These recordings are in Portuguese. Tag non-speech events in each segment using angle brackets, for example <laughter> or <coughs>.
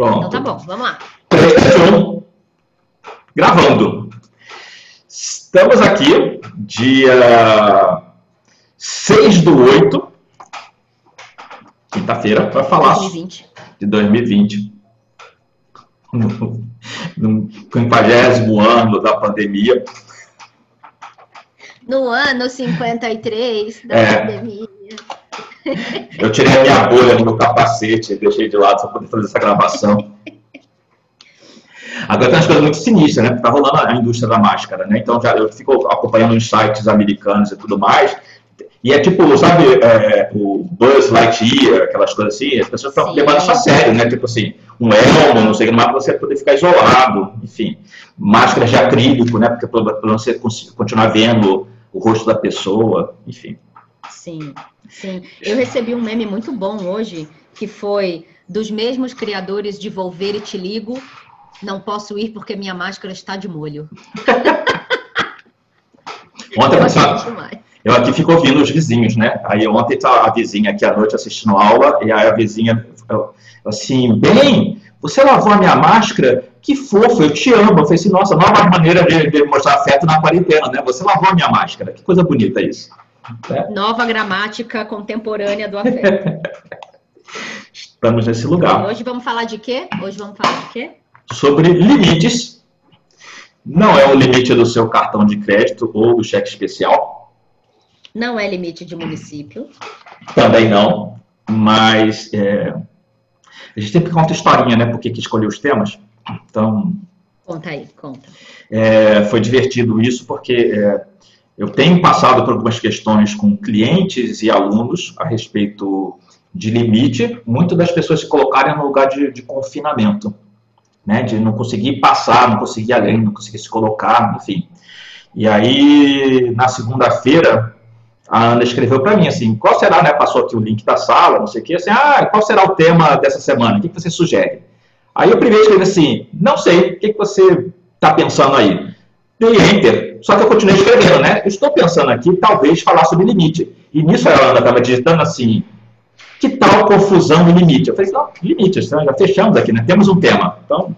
Pronto. Então tá bom, vamos lá. 3, <coughs> 1. Gravando. Estamos aqui, dia 6 do 8, quinta-feira, para falar 2020. de 2020. No, no 50 ano da pandemia. No ano 53 da É. pandemia. Eu tirei a minha bolha no meu capacete, deixei de lado para poder fazer essa gravação. Agora tem umas coisas muito sinistras, né? Porque tá rolando a indústria da máscara, né? Então já eu fico acompanhando os sites americanos e tudo mais. E é tipo, sabe, é, o Buzz Lightyear, aquelas coisas assim, as pessoas estão levando isso a sério, né? Tipo assim, um elmo, não sei o que, mais pra você poder ficar isolado, enfim. Máscaras de acrílico, né? Porque para você continuar vendo o rosto da pessoa, enfim. Sim, sim. Eu recebi um meme muito bom hoje, que foi dos mesmos criadores de Volver e Te Ligo. Não posso ir porque minha máscara está de molho. <laughs> Ontem, Eu demais. Eu aqui fico ouvindo os vizinhos, né? Aí ontem tá a vizinha aqui à noite assistindo aula, e aí a vizinha, assim, bem, você lavou a minha máscara? Que fofo, eu te amo. Eu falei assim, nossa, nova maneira de, de mostrar afeto na quarentena, né? Você lavou a minha máscara. Que coisa bonita isso. Nova gramática contemporânea do afeto. <laughs> Estamos nesse E lugar. hoje vamos falar de quê? Hoje vamos falar de quê? Sobre limites. Não é o limite do seu cartão de crédito ou do cheque especial. Não é limite de município. Também não. Mas é, a gente sempre conta historinha, né? Por que que escolheu os temas. Então, Conta aí, conta. É, foi divertido isso porque é, eu tenho passado por algumas questões com clientes e alunos a respeito de limite, muito das pessoas se colocarem no lugar de, de confinamento, né, de não conseguir passar, não conseguir além, não conseguir se colocar, enfim. E aí, na segunda-feira, a Ana escreveu para mim assim, qual será, né, passou aqui o link da sala, não sei o que, assim, ah, qual será o tema dessa semana, o que você sugere? Aí eu primeiro escrevi assim, não sei, o que você está pensando aí? Dei enter, só que eu continuei escrevendo, né? Estou pensando aqui, talvez, falar sobre limite. E nisso a Ana estava digitando assim, que tal confusão no limite? Eu falei, não, limites, né? já fechamos aqui, né? Temos um tema. Então,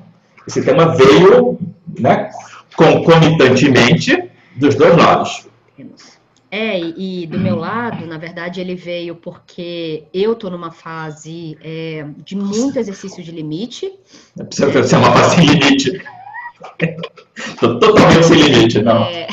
esse tema veio, né, concomitantemente dos dois lados. É, e do meu lado, na verdade, ele veio porque eu tô numa fase é, de muito exercício de limite. Precisa ser uma fase sem limite. Tô totalmente sem limite, não. É,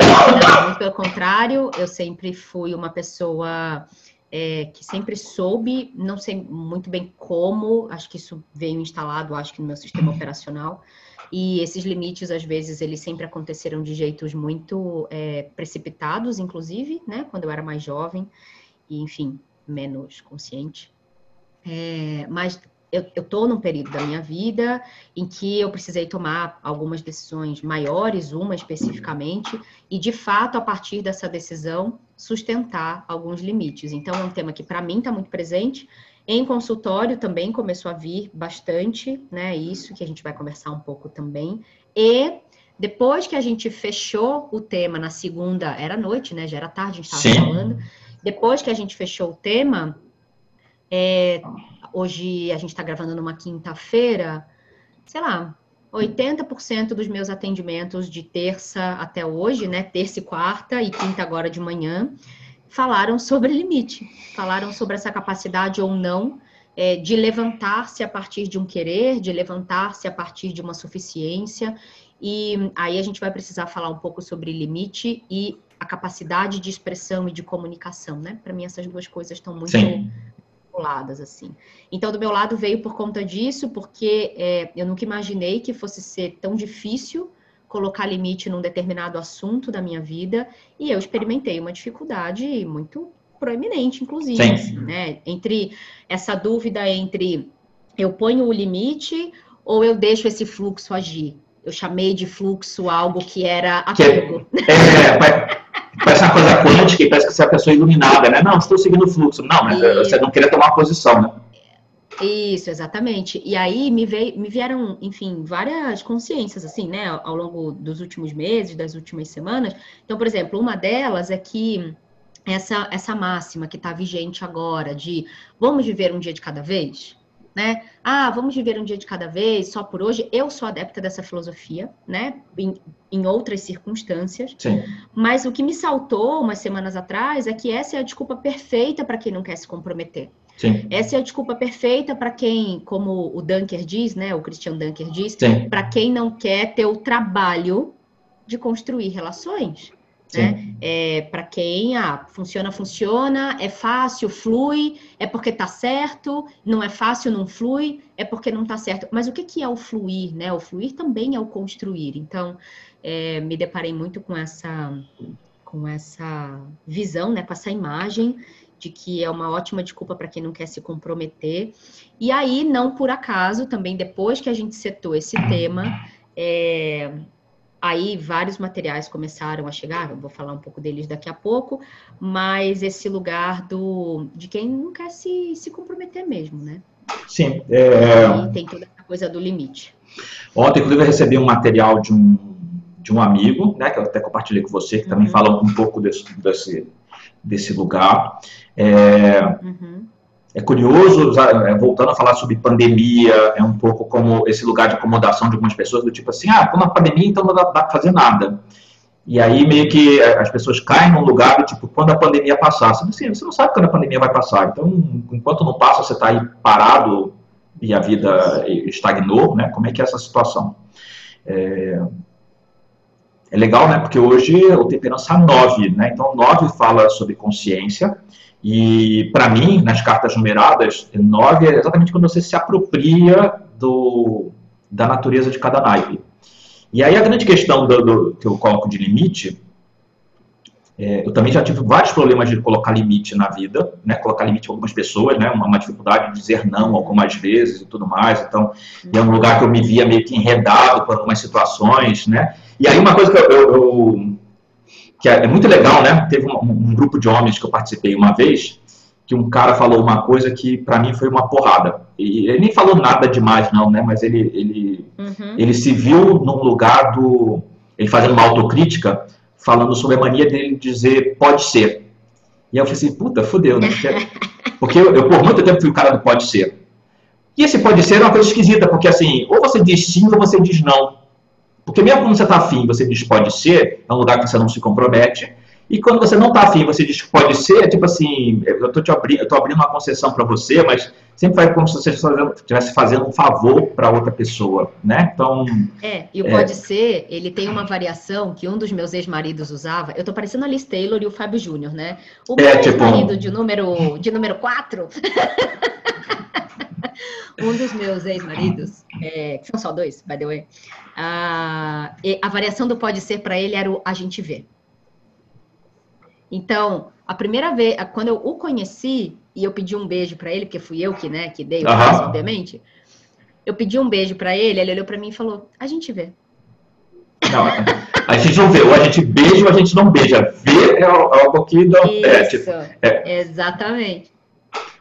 não, pelo contrário, eu sempre fui uma pessoa é, que sempre soube, não sei muito bem como, acho que isso veio instalado, acho que no meu sistema operacional. E esses limites, às vezes, eles sempre aconteceram de jeitos muito é, precipitados, inclusive, né? Quando eu era mais jovem, e, enfim, menos consciente. É, mas eu, tô num período da minha vida em que eu precisei tomar algumas decisões maiores, uma especificamente, e de fato, a partir dessa decisão, sustentar alguns limites. Então, é um tema que para mim está muito presente. Em consultório também começou a vir bastante, né? Isso que a gente vai conversar um pouco também. E depois que a gente fechou o tema na segunda, era noite, né? Já era tarde, a gente estava falando. Depois que a gente fechou o tema, é, hoje a gente está gravando numa quinta-feira, sei lá, 80% dos meus atendimentos de terça até hoje, né? Terça e quarta e quinta agora de manhã, falaram sobre limite, falaram sobre essa capacidade ou não é, de levantar-se a partir de um querer, de levantar-se a partir de uma suficiência. E aí a gente vai precisar falar um pouco sobre limite e a capacidade de expressão e de comunicação, né? Para mim essas duas coisas estão muito Sim. Vinculadas, assim. Então, do meu lado veio por conta disso, porque é, eu nunca imaginei que fosse ser tão difícil colocar limite num determinado assunto da minha vida, e eu experimentei uma dificuldade muito proeminente, inclusive, Sim. assim, né? Entre essa dúvida entre eu ponho o limite ou eu deixo esse fluxo agir. Eu chamei de fluxo algo que era Que é- apego. <laughs> É, pa- parece uma coisa quântica e parece que você é uma pessoa iluminada, né? Não, estou seguindo o fluxo. Não, mas Isso. você não queria tomar posição, né? Isso, exatamente. E aí me, veio, me vieram, enfim, várias consciências, assim, né, ao longo dos últimos meses, das últimas semanas. Então, por exemplo, uma delas é que essa, essa máxima que está vigente agora de vamos viver um dia de cada vez, né? Ah, vamos viver um dia de cada vez, só por hoje. Eu sou adepta dessa filosofia, né? Em, em outras circunstâncias. Sim. Mas o que me saltou umas semanas atrás é que essa é a desculpa perfeita para quem não quer se comprometer. Sim. Essa é a desculpa perfeita para quem, como o Dunker diz, né? O Christian Dunker diz, para quem não quer ter o trabalho de construir relações. Né? É, para quem ah, funciona, funciona, é fácil, flui, é porque tá certo, não é fácil, não flui, é porque não tá certo. Mas o que, que é o fluir, né? O fluir também é o construir. Então, é, me deparei muito com essa, com essa visão, né? Com essa imagem de que é uma ótima desculpa para quem não quer se comprometer. E aí, não por acaso, também depois que a gente setou esse tema, é, Aí vários materiais começaram a chegar, eu vou falar um pouco deles daqui a pouco, mas esse lugar do de quem não quer se, se comprometer mesmo, né? Sim. É... tem toda essa coisa do limite. Ontem, inclusive, eu recebi um material de um, de um amigo, né, que eu até compartilhei com você, que uhum. também fala um pouco desse, desse, desse lugar. É... Uhum é curioso, é, voltando a falar sobre pandemia, é um pouco como esse lugar de acomodação de algumas pessoas, do tipo assim, ah, estou na pandemia, então não dá, para fazer nada. E aí meio que é, as pessoas caem num lugar do tipo, quando a pandemia passar. Você, assim, você não sabe quando a pandemia vai passar. Então, enquanto não passa, você está aí parado e a vida estagnou, né? Como é que é essa situação? É, é legal, né? Porque hoje o temperança 9, né? Então, 9 fala sobre consciência, e, para mim, nas cartas numeradas, 9 é exatamente quando você se apropria do, da natureza de cada naipe. E aí a grande questão do, do que eu coloco de limite, é, eu também já tive vários problemas de colocar limite na vida, né? Colocar limite para algumas pessoas, né? Uma, uma, dificuldade de dizer não algumas vezes e tudo mais. Então, é um lugar que eu me via meio que enredado por algumas situações, né? E aí uma coisa que eu, eu, eu que é, é muito legal, né? Teve um, um, grupo de homens que eu participei uma vez, que um cara falou uma coisa que para mim foi uma porrada. E ele nem falou nada demais, não, né? Mas ele, ele, uhum. ele se viu num lugar do. Ele fazendo uma autocrítica, falando sobre a mania dele dizer pode ser. E eu falei assim, puta, fudeu, né? Porque eu, eu por muito tempo fui o cara do pode ser. E esse pode ser é uma coisa esquisita, porque assim, ou você diz sim ou você diz não. Porque mesmo quando você está afim, você diz pode ser, é um lugar que você não se compromete. E quando você não está afim, você diz que pode ser, é tipo assim, eu estou abri abrindo uma concessão para você, mas sempre vai como se você estivesse fazendo um favor para outra pessoa, né? Então. É, e o é... pode ser, ele tem uma variação que um dos meus ex-maridos usava. Eu estou parecendo a Liz Taylor e o Fábio Júnior, né? O é, meu tipo... ex-marido de número, de número 4. <laughs> <laughs> um dos meus ex-maridos, é, que são só dois, by the way, a, a variação do pode ser para ele era o a gente vê. Então, a primeira vez, quando eu o conheci e eu pedi um beijo para ele, porque fui eu que, né, que dei o beijo, obviamente. Eu pedi um beijo para ele, ele olhou para mim e falou: "A gente vê". Não, a gente não vê, ou a gente beija ou a gente não beija. Ver é algo que não. é, tipo, é. Exatamente.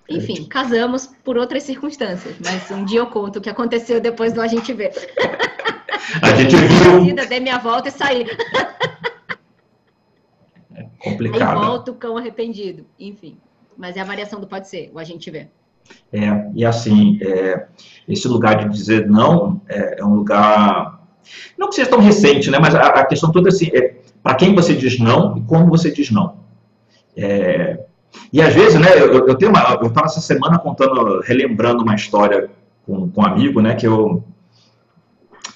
Enfim, casamos por outras circunstâncias, mas um dia eu conto o que aconteceu depois do a gente ver. <laughs> A gente viu. Dei minha volta e saí. É complicado. Aí volta o cão arrependido. Enfim. Mas é a variação do pode ser, o a gente vê. É, e assim, é, esse lugar de dizer não é, é, um lugar. Não que seja tão recente, né? Mas a, a questão toda é assim, é para quem você diz não e como você diz não. É, e às vezes, né, eu, eu tenho uma, eu estava essa semana contando, relembrando uma história com, com um amigo, né, que eu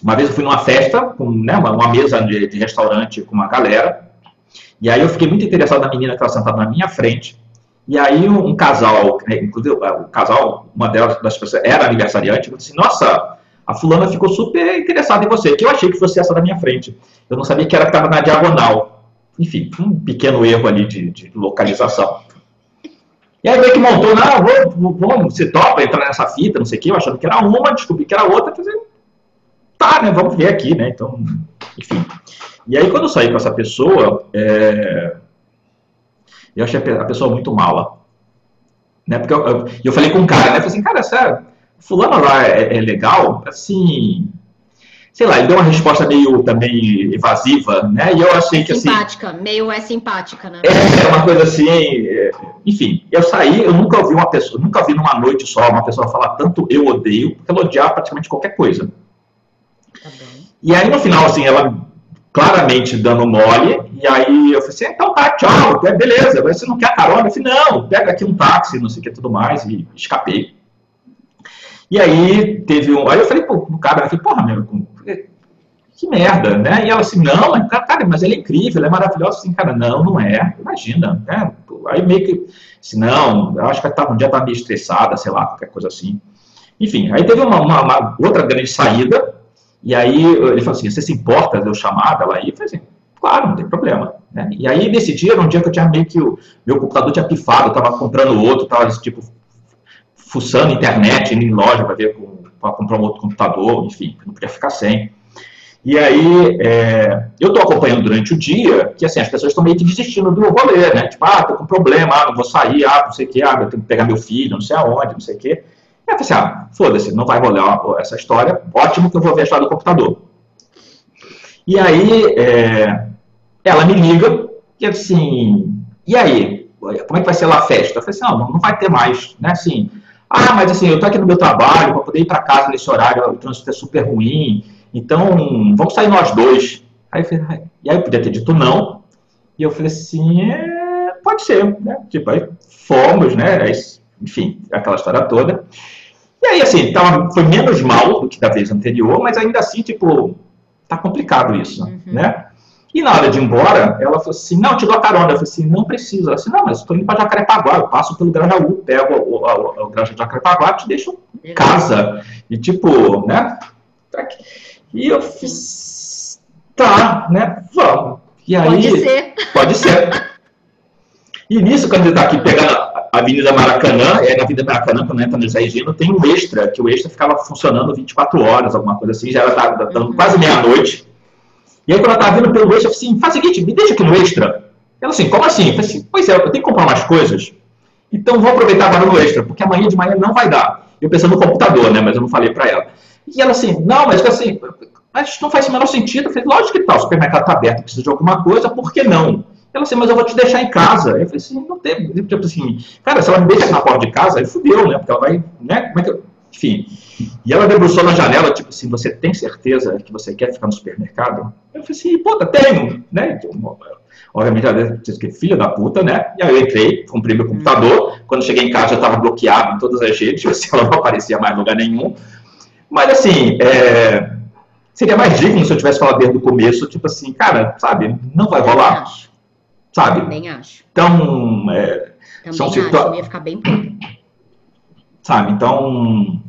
uma vez eu fui numa festa com né, uma, uma mesa de, de, restaurante com uma galera e aí eu fiquei muito interessado na menina que estava sentada na minha frente e aí um, um casal, né, inclusive o casal, uma delas das pessoas era aniversariante, eu disse, nossa, a fulana ficou super interessada em você, que eu achei que fosse essa da minha frente. Eu não sabia que era que estava na diagonal. Enfim, um pequeno erro ali de, de localização. E aí meio que montou, não, vou, vou, você topa entrar nessa fita, não sei o quê, eu achando que era uma, descobri que era outra, quer tá, né, vamos ver aqui, né, então, enfim. E aí quando eu saí com essa pessoa, é, eu achei a pessoa muito mala, né, porque eu, eu, eu falei com um cara, né, falei assim, cara, essa fulana lá é, é legal, assim, sei lá, ele deu uma resposta meio também evasiva, né? E eu achei que simpática, assim. meio é simpática, né? É, uma coisa assim. É, enfim, eu saí, eu nunca ouvi uma pessoa, nunca vi numa noite só uma pessoa falar tanto eu odeio, porque ela odiava praticamente qualquer coisa. Tá e aí no final, assim, ela claramente dando mole, e aí eu falei assim, então tá, tchau, é, beleza, você não quer carona? Eu falei, não, pega aqui um táxi, não sei o que tudo mais, e escapei. E aí teve um. Aí eu falei pro, pro cara, eu falei, porra, meu, que merda, né? E ela assim, não, cara, mas ele é incrível, ele é maravilhoso. Assim, cara, não, não é. Imagina, né? Aí meio que, assim, não, acho que ela um dia tá meio estressada, sei lá, qualquer coisa assim. Enfim, aí teve uma, uma, uma outra grande saída, e aí ele falou assim, você se importa de eu chamar ela aí? Eu falei assim, claro, não tem problema. Né? E aí nesse dia era um dia que eu tinha meio que o meu computador tinha pifado, eu tava comprando outro, tava tipo fuçando internet, indo em loja para ver para comprar um outro computador, enfim, não podia ficar sem. E aí, é, eu estou acompanhando durante o dia que, assim, as pessoas estão meio que desistindo do rolê, né? Tipo, ah, tô com problema, ah, não vou sair, ah, não sei o quê, ah, eu tenho que pegar meu filho, não sei aonde, não sei o quê. E eu falei assim, ah, foda-se, não vai rolar essa história, ótimo que eu vou ver a história do computador. E aí, é, ela me liga e assim, e aí, como é que vai ser lá a festa? Eu falei assim, não, não vai ter mais, né? Assim, ah, mas assim, eu tô aqui no meu trabalho, para poder ir para casa nesse horário, o trânsito é super ruim, então vamos sair nós dois. Aí eu falei, e aí eu podia ter dito não, e eu falei assim, é, pode ser, né? Tipo, aí fomos, né? Enfim, aquela história toda. E aí, assim, tava, foi menos mal do que da vez anterior, mas ainda assim, tipo, tá complicado isso, uhum. né? E na hora de ir embora, ela falou assim, não, te dou a carona. Eu falei assim, não precisa. Ela disse, não, mas estou indo para Jacarepaguá, eu passo pelo Grajaú, pego o, o, o, o Grajaú de Jacarepaguá, te deixo em casa. E tipo, né? E eu fiz, tá, né, vamos. E aí, pode ser. Pode ser. E nisso, quando ele está aqui pegando a Avenida Maracanã, é na Avenida Maracanã, quando entra no Zé Gino, tem um extra, que o extra ficava funcionando 24 horas, alguma coisa assim, já era dando quase meia-noite. E aí, quando ela estava vindo pelo extra, eu falei assim, faz o seguinte, me deixa aqui no extra. Ela assim, como assim? Eu falei assim, pois é, eu tenho que comprar mais coisas, então vou aproveitar agora no extra, porque amanhã de manhã não vai dar. Eu pensando no computador, né, mas eu não falei para ela. E ela assim, não, mas assim, mas não faz o menor sentido. Eu falei, lógico que tá, o supermercado está aberto, precisa de alguma coisa, por que não? Ela assim, mas eu vou te deixar em casa. Eu falei assim, não tem, tipo assim, cara, se ela me deixa na porta de casa, aí fudeu, né? Porque ela vai, né? Como é que eu... Enfim. E ela debruçou na janela, tipo assim, você tem certeza que você quer ficar no supermercado? Eu falei assim, puta, tenho, né? Obviamente, ela disse que filha da puta, né? E aí eu entrei, comprei meu computador. Quando cheguei em casa, já estava bloqueado em todas as redes, <laughs> assim, ela não aparecia mais em lugar nenhum. Mas, assim, é, seria mais digno se eu tivesse falado desde o começo, tipo assim, cara, sabe, não vai rolar. Acho. Sabe? Também acho. Então, é, Também são acho, ia ficar bem Sabe, então,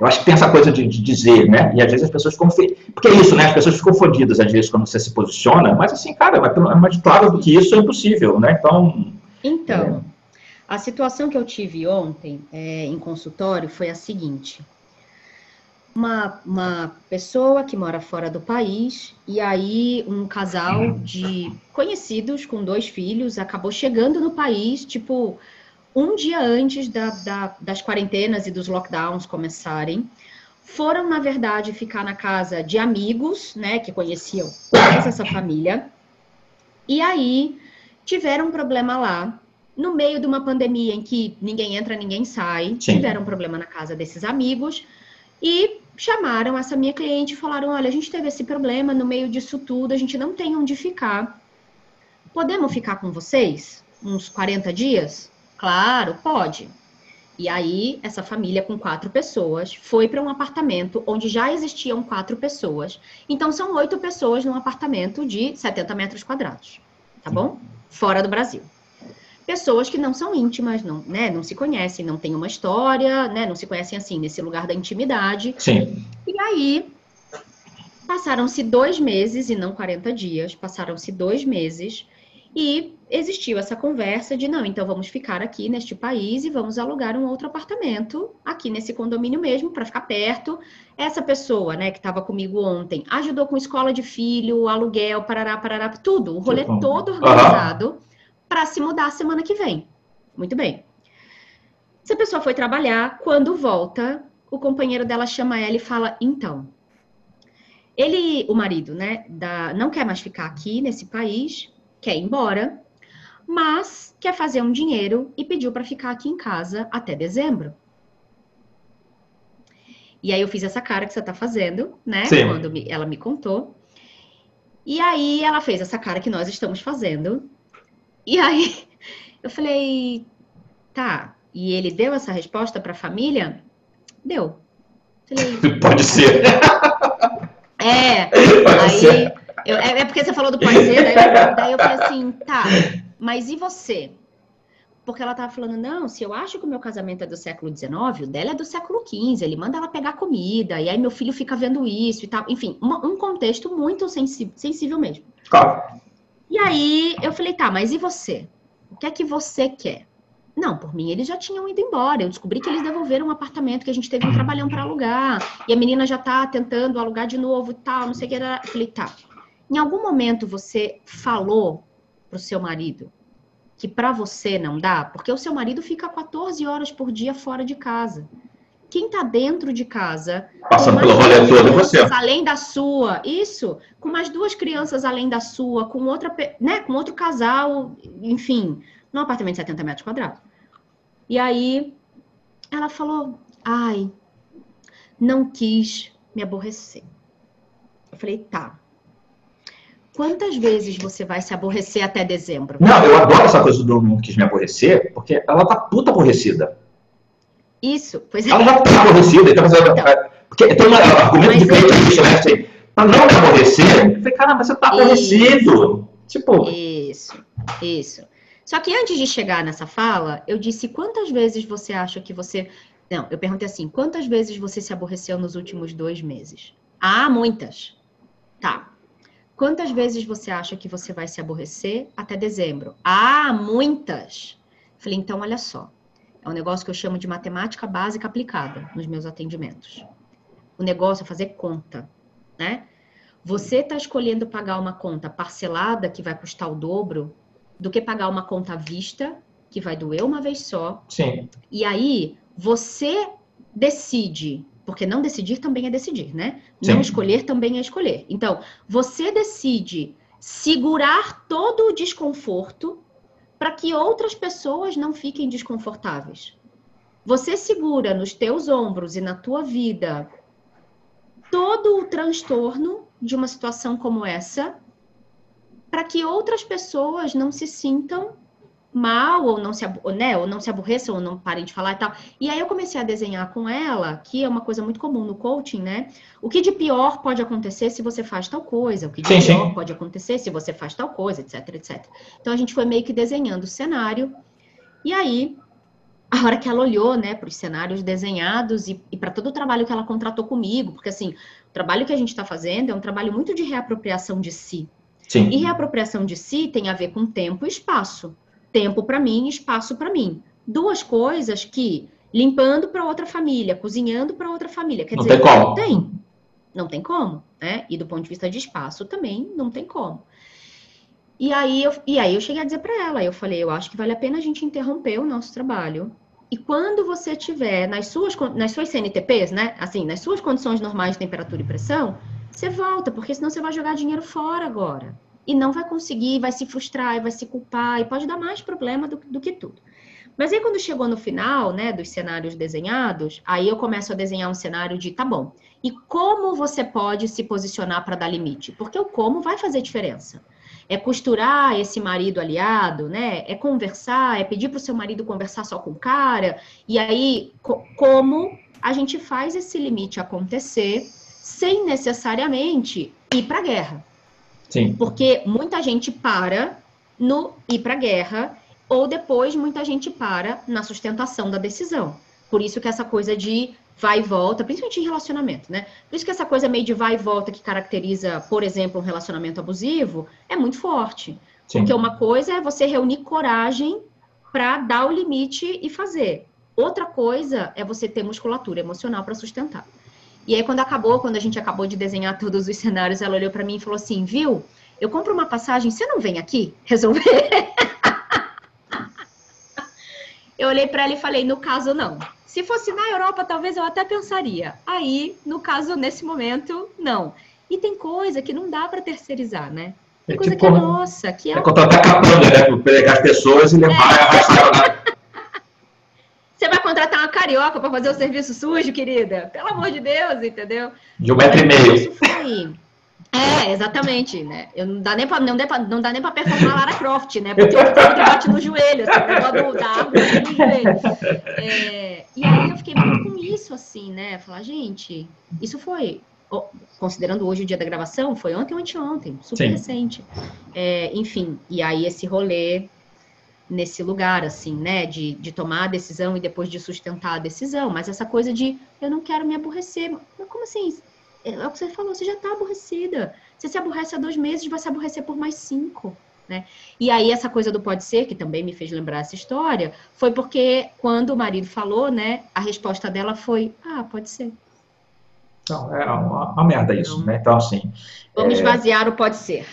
eu acho que tem essa coisa de, de, dizer, né? E às vezes as pessoas ficam. Porque é isso, né? As pessoas ficam fodidas às vezes quando você se posiciona, mas assim, cara, é mais claro do que isso é impossível, né? Então. Então, é... a situação que eu tive ontem é, em consultório foi a seguinte uma, uma pessoa que mora fora do país, e aí um casal de conhecidos com dois filhos acabou chegando no país, tipo, um dia antes da, da, das quarentenas e dos lockdowns começarem. Foram, na verdade, ficar na casa de amigos, né, que conheciam mais essa família. E aí tiveram um problema lá, no meio de uma pandemia em que ninguém entra, ninguém sai. Sim. Tiveram um problema na casa desses amigos. E chamaram essa minha cliente e falaram: olha, a gente teve esse problema no meio disso tudo, a gente não tem onde ficar. Podemos ficar com vocês? Uns 40 dias? Claro, pode. E aí, essa família com quatro pessoas foi para um apartamento onde já existiam quatro pessoas. Então, são oito pessoas num apartamento de 70 metros quadrados. Tá bom? Fora do Brasil pessoas que não são íntimas, não, né, não se conhecem, não têm uma história, né, não se conhecem assim, nesse lugar da intimidade. Sim. E aí, passaram-se dois meses, e não 40 dias, passaram-se dois meses, e existiu essa conversa de, não, então vamos ficar aqui neste país e vamos alugar um outro apartamento aqui nesse condomínio mesmo, para ficar perto. Essa pessoa, né, que estava comigo ontem, ajudou com escola de filho, aluguel, parará, parará, tudo, o rolê todo organizado. Uhum para se mudar semana que vem. Muito bem. Se a pessoa foi trabalhar, quando volta, o companheiro dela chama ela e fala: Então, Ele, o marido, né, da, não quer mais ficar aqui nesse país, quer ir embora, mas quer fazer um dinheiro e pediu para ficar aqui em casa até dezembro. E aí eu fiz essa cara que você tá fazendo, né? Sim. Quando ela me contou. E aí ela fez essa cara que nós estamos fazendo. E aí <laughs> eu falei, tá. E ele deu essa resposta para a família? Deu. Falei, <laughs> pode ser. É. Pode aí ser. Eu, é, é, porque você falou do pode ser, daí, daí eu falei assim, tá. Mas e você? porque ela estava falando, não, se eu acho que o meu casamento é do século XIX, o dela é do século XV, ele manda ela pegar comida, e aí meu filho fica vendo isso e tal. Enfim, uma, um contexto muito sensível, sensível mesmo. Claro. E aí eu falei, tá, mas e você? O que é que você quer? Não, por mim eles já tinham ido embora. Eu descobri que eles devolveram um apartamento que a gente teve um trabalhão para alugar. E a menina já tá tentando alugar de novo e tal, não sei o que. Era... Eu falei, tá. Em algum momento você falou pro seu marido que para você não dá, porque o seu marido fica 14 horas por dia fora de casa. Quem está dentro de casa, passando pelo rolê todo, é você. Além da sua, isso, com mais duas crianças além da sua, com outra, né, com outro casal, enfim, num apartamento de 70 metros quadrados. E aí ela falou: "Ai, não quis me aborrecer". Eu falei: "Tá, Quantas vezes você vai se aborrecer até dezembro? Não, eu adoro essa coisa do não quis me aborrecer, porque ela tá puta aborrecida. Isso, pois é. Ela já tá aborrecida, então, então, porque tem um argumento de cliente que né, assim, pra não me aborrecer, eu falei, caramba, você tá aborrecido. Tipo. Isso, isso. Só que antes de chegar nessa fala, eu disse quantas vezes você acha que você. Não, eu perguntei assim: quantas vezes você se aborreceu nos últimos dois meses? Ah, muitas. Tá. Quantas vezes você acha que você vai se aborrecer até dezembro? Ah, muitas! Falei, então olha só. É um negócio que eu chamo de matemática básica aplicada nos meus atendimentos. O negócio é fazer conta, né? Você está escolhendo pagar uma conta parcelada que vai custar o dobro do que pagar uma conta à vista que vai doer uma vez só. Sim. E aí você decide porque não decidir também é decidir, né? Sim. Não escolher também é escolher. Então, você decide segurar todo o desconforto para que outras pessoas não fiquem desconfortáveis. Você segura nos teus ombros e na tua vida todo o transtorno de uma situação como essa para que outras pessoas não se sintam mal, ou não se, né, ou não se aborreçam, ou não parem de falar e tal. E aí eu comecei a desenhar com ela, que é uma coisa muito comum no coaching, né? O que de pior pode acontecer se você faz tal coisa, o que de sim, pior sim. pode acontecer se você faz tal coisa, etc, etc. Então a gente foi meio que desenhando o cenário. E aí, a hora que ela olhou, né, para os cenários desenhados e, e para todo o trabalho que ela contratou comigo, porque assim, o trabalho que a gente está fazendo é um trabalho muito de reapropriação de si. Sim. E reapropriação de si tem a ver com tempo e espaço tempo para mim, espaço para mim. Duas coisas que limpando para outra família, cozinhando para outra família, quer não dizer, tem como. não tem. Não tem como, né? E do ponto de vista de espaço também não tem como. E aí eu, e aí eu cheguei a dizer para ela, eu falei, eu acho que vale a pena a gente interromper o nosso trabalho. E quando você tiver nas suas nas suas CNTPs, né? Assim, nas suas condições normais de temperatura e pressão, você volta, porque senão você vai jogar dinheiro fora agora e não vai conseguir, vai se frustrar, vai se culpar e pode dar mais problema do, do que tudo. Mas aí quando chegou no final, né, dos cenários desenhados, aí eu começo a desenhar um cenário de, tá bom, e como você pode se posicionar para dar limite? Porque o como vai fazer diferença. É costurar esse marido aliado, né? É conversar, é pedir para o seu marido conversar só com o cara. E aí, co como a gente faz esse limite acontecer sem necessariamente ir para a guerra. Sim. Porque muita gente para no ir para a guerra ou depois muita gente para na sustentação da decisão. Por isso que essa coisa de vai e volta, principalmente em relacionamento, né? Por isso que essa coisa meio de vai e volta que caracteriza, por exemplo, um relacionamento abusivo, é muito forte. Sim. Porque uma coisa é você reunir coragem para dar o limite e fazer. Outra coisa é você ter musculatura emocional para sustentar. E aí, quando acabou, quando a gente acabou de desenhar todos os cenários, ela olhou para mim e falou assim: Viu, eu compro uma passagem, você não vem aqui resolver? <laughs> eu olhei para ela e falei: No caso, não. Se fosse na Europa, talvez eu até pensaria. Aí, no caso, nesse momento, não. E tem coisa que não dá para terceirizar, né? Tem é coisa tipo, que é nossa, que é. É contratar capanga, né? Para pegar as pessoas e levar é. arrastar. Você vai contratar uma carioca para fazer o serviço sujo, querida? Pelo amor de Deus, entendeu? De um metro e meio. Isso foi. É, exatamente, né? Eu não dá nem para não, não dá nem para performar Lara Croft, né? Porque eu que bate no joelho, assim, o da árvore no joelho. É, e aí eu fiquei muito com isso, assim, né? Falar, gente, isso foi considerando hoje o dia da gravação, foi ontem ou anteontem, super Sim. recente. É, enfim, e aí esse rolê nesse lugar, assim, né, de, de tomar a decisão e depois de sustentar a decisão, mas essa coisa de eu não quero me aborrecer. Mas como assim? É, é o que você falou, você já está aborrecida. Você se aborrece há dois meses, vai se aborrecer por mais cinco. Né? E aí essa coisa do pode ser, que também me fez lembrar essa história, foi porque quando o marido falou, né, a resposta dela foi, ah, pode ser. Então, é uma, uma merda isso, então, né? Então, assim... Vamos é... esvaziar o pode ser.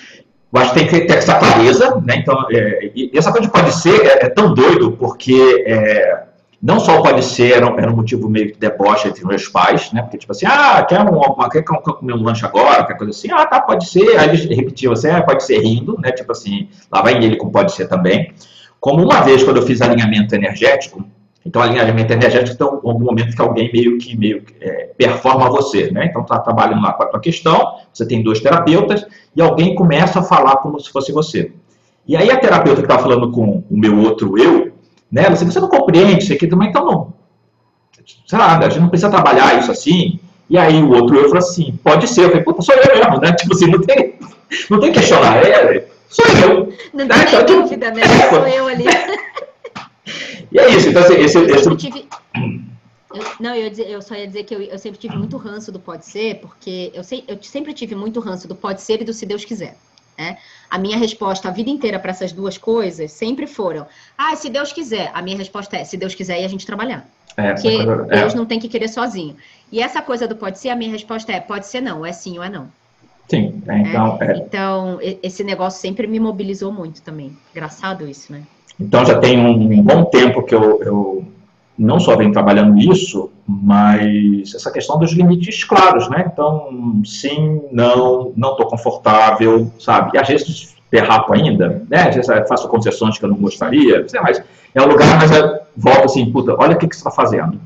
Eu acho que tem que ter essa clareza, né? Então, é, e essa coisa de pode ser é, é tão doido porque é, não só pode ser era um, era um, motivo meio de deboche entre meus pais, né? Porque tipo assim, ah, quer, um, uma, quer, quer comer um lanche agora, quer coisa assim, ah, tá, pode ser. Aí eles repetiam assim, ah, pode ser rindo, né? Tipo assim, lá vai ele com pode ser também. Como uma vez quando eu fiz alinhamento energético, então, alinhamento energético, então, algum momento que alguém meio que meio é, performa você, né? Então, está trabalhando lá com a tua questão, você tem dois terapeutas, e alguém começa a falar como se fosse você. E aí a terapeuta que estava falando com o meu outro eu, né? Ela você não compreende isso aqui, mas então não. Sei lá, a gente não precisa trabalhar isso assim. E aí o outro eu falou assim, pode ser. Eu falei, puta, sou eu mesmo, né? <laughs> Tipo assim, não tem, não tem que questionar. É, sou eu. Não né? tem então, dúvida, né? Sou eu ali. <laughs> E é isso. Então, assim, esse, eu esse... Tive... Eu, não, eu, dizer, eu, só ia dizer que eu, eu, sempre tive muito ranço do pode ser, porque eu, sei, eu sempre tive muito ranço do pode ser e do se Deus quiser. Né? A minha resposta a vida inteira para essas duas coisas sempre foram: ah, se Deus quiser. A minha resposta é: se Deus quiser e a gente trabalhar. É, porque coisa, é. Deus não tem que querer sozinho. E essa coisa do pode ser, a minha resposta é: pode ser não, é sim ou é não. Sim, é, então. É. Então, esse negócio sempre me mobilizou muito também. Engraçado isso, né? Então já tem um bom tempo que eu, eu não só venho trabalhando isso, mas essa questão dos limites claros, né? Então, sim, não, não estou confortável, sabe? E às vezes derrapo ainda, né? Às vezes faço concessões que eu não gostaria, mas é um lugar, mas eu volto assim, puta, olha o que, que você está fazendo.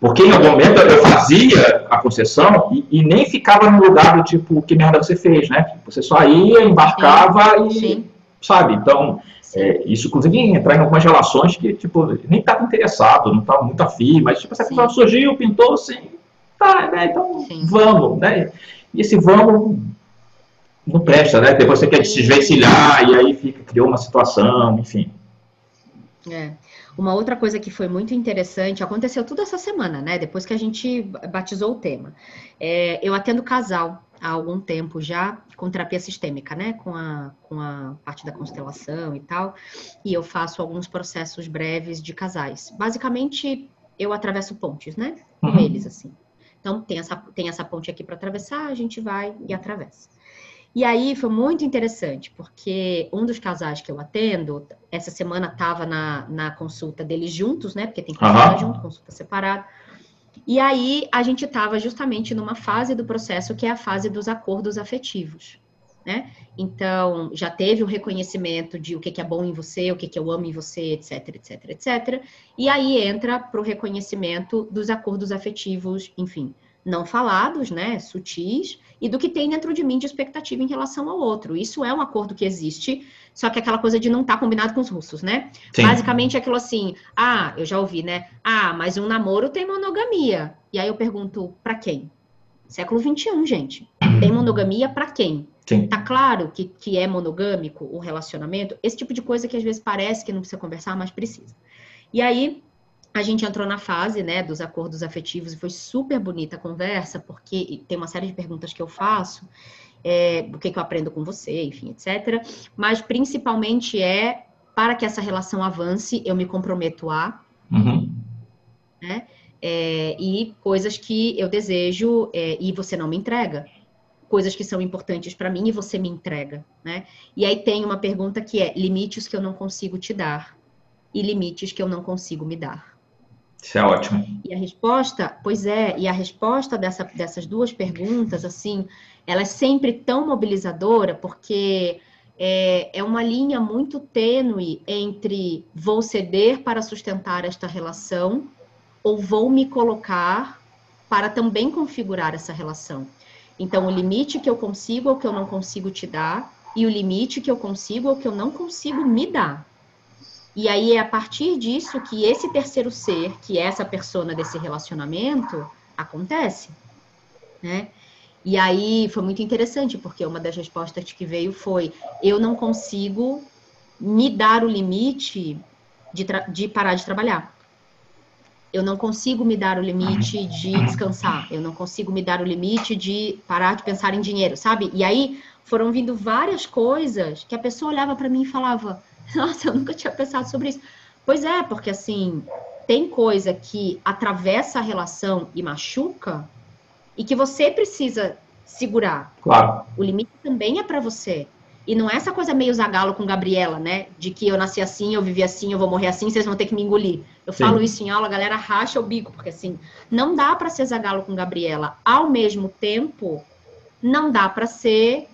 Porque em algum momento eu fazia a concessão e, e, nem ficava no lugar do tipo, que merda você fez, né? Você só ia, embarcava sim, e, sim. sabe? Então, é, isso, inclusive, entrar em algumas relações que, tipo, nem estava interessado, não estava muito afim, mas, tipo, essa pessoa surgiu, pintou, assim, tá, né, então Sim. vamos, né? E esse vamos não presta, né? Depois você quer se desvencilhar e aí fica, criou uma situação, enfim. É. Uma outra coisa que foi muito interessante, aconteceu tudo essa semana, né? Depois que a gente batizou o tema. É, eu atendo casal há algum tempo já com terapia sistêmica, né? Com a, com a parte da constelação e tal. E eu faço alguns processos breves de casais. Basicamente, eu atravesso pontes, né? Com uhum. eles, assim. Então, tem essa, tem essa ponte aqui para atravessar, a gente vai e atravessa. E aí foi muito interessante, porque um dos casais que eu atendo, essa semana estava na, na consulta deles juntos, né? Porque tem consulta uhum. junto, consulta separada. E aí a gente estava justamente numa fase do processo que é a fase dos acordos afetivos. Né? Então, já teve o reconhecimento de o que, que é bom em você, o que, que eu amo em você, etc, etc, etc. E aí entra para o reconhecimento dos acordos afetivos, enfim, não falados, né, sutis, e do que tem dentro de mim de expectativa em relação ao outro. Isso é um acordo que existe, só que aquela coisa de não estar tá combinado com os russos, né? Sim. Basicamente é aquilo assim, ah, eu já ouvi, né? Ah, mas um namoro tem monogamia. E aí eu pergunto, para quem? Século XXI, gente. Tem monogamia para quem? Sim. Tá claro que, que é monogâmico o relacionamento? Esse tipo de coisa que às vezes parece que não precisa conversar, mas precisa. E aí, a gente entrou na fase, né, dos acordos afetivos e foi super bonita a conversa, porque tem uma série de perguntas que eu faço, é, o que, que eu aprendo com você, enfim, etc. Mas principalmente é para que essa relação avance, eu me comprometo a, uhum. né? É, e coisas que eu desejo é, e você não me entrega, coisas que são importantes para mim e você me entrega, né? E aí tem uma pergunta que é limites que eu não consigo te dar e limites que eu não consigo me dar. Isso é ótimo. E a resposta, pois é, e a resposta dessa, dessas duas perguntas, assim, ela é sempre tão mobilizadora, porque é, é uma linha muito tênue entre vou ceder para sustentar esta relação ou vou me colocar para também configurar essa relação. Então, o limite que eu consigo ou que eu não consigo te dar, e o limite que eu consigo ou que eu não consigo me dar. E aí é a partir disso que esse terceiro ser, que é essa persona desse relacionamento, acontece, né? E aí foi muito interessante, porque uma das respostas que veio foi: eu não consigo me dar o limite de, de parar de trabalhar. Eu não consigo me dar o limite de descansar. Eu não consigo me dar o limite de parar de pensar em dinheiro, sabe? E aí foram vindo várias coisas que a pessoa olhava para mim e falava: Nossa, eu nunca tinha pensado sobre isso. Pois é, porque assim, tem coisa que atravessa a relação e machuca e que você precisa segurar. Claro. O limite também é para você. E não é essa coisa meio zagalo com Gabriela, né? De que eu nasci assim, eu vivi assim, eu vou morrer assim, vocês vão ter que me engolir. Eu Sim. falo isso em aula, a galera racha o bico, porque assim, não dá para ser zagalo com Gabriela. Ao mesmo tempo, não dá para ser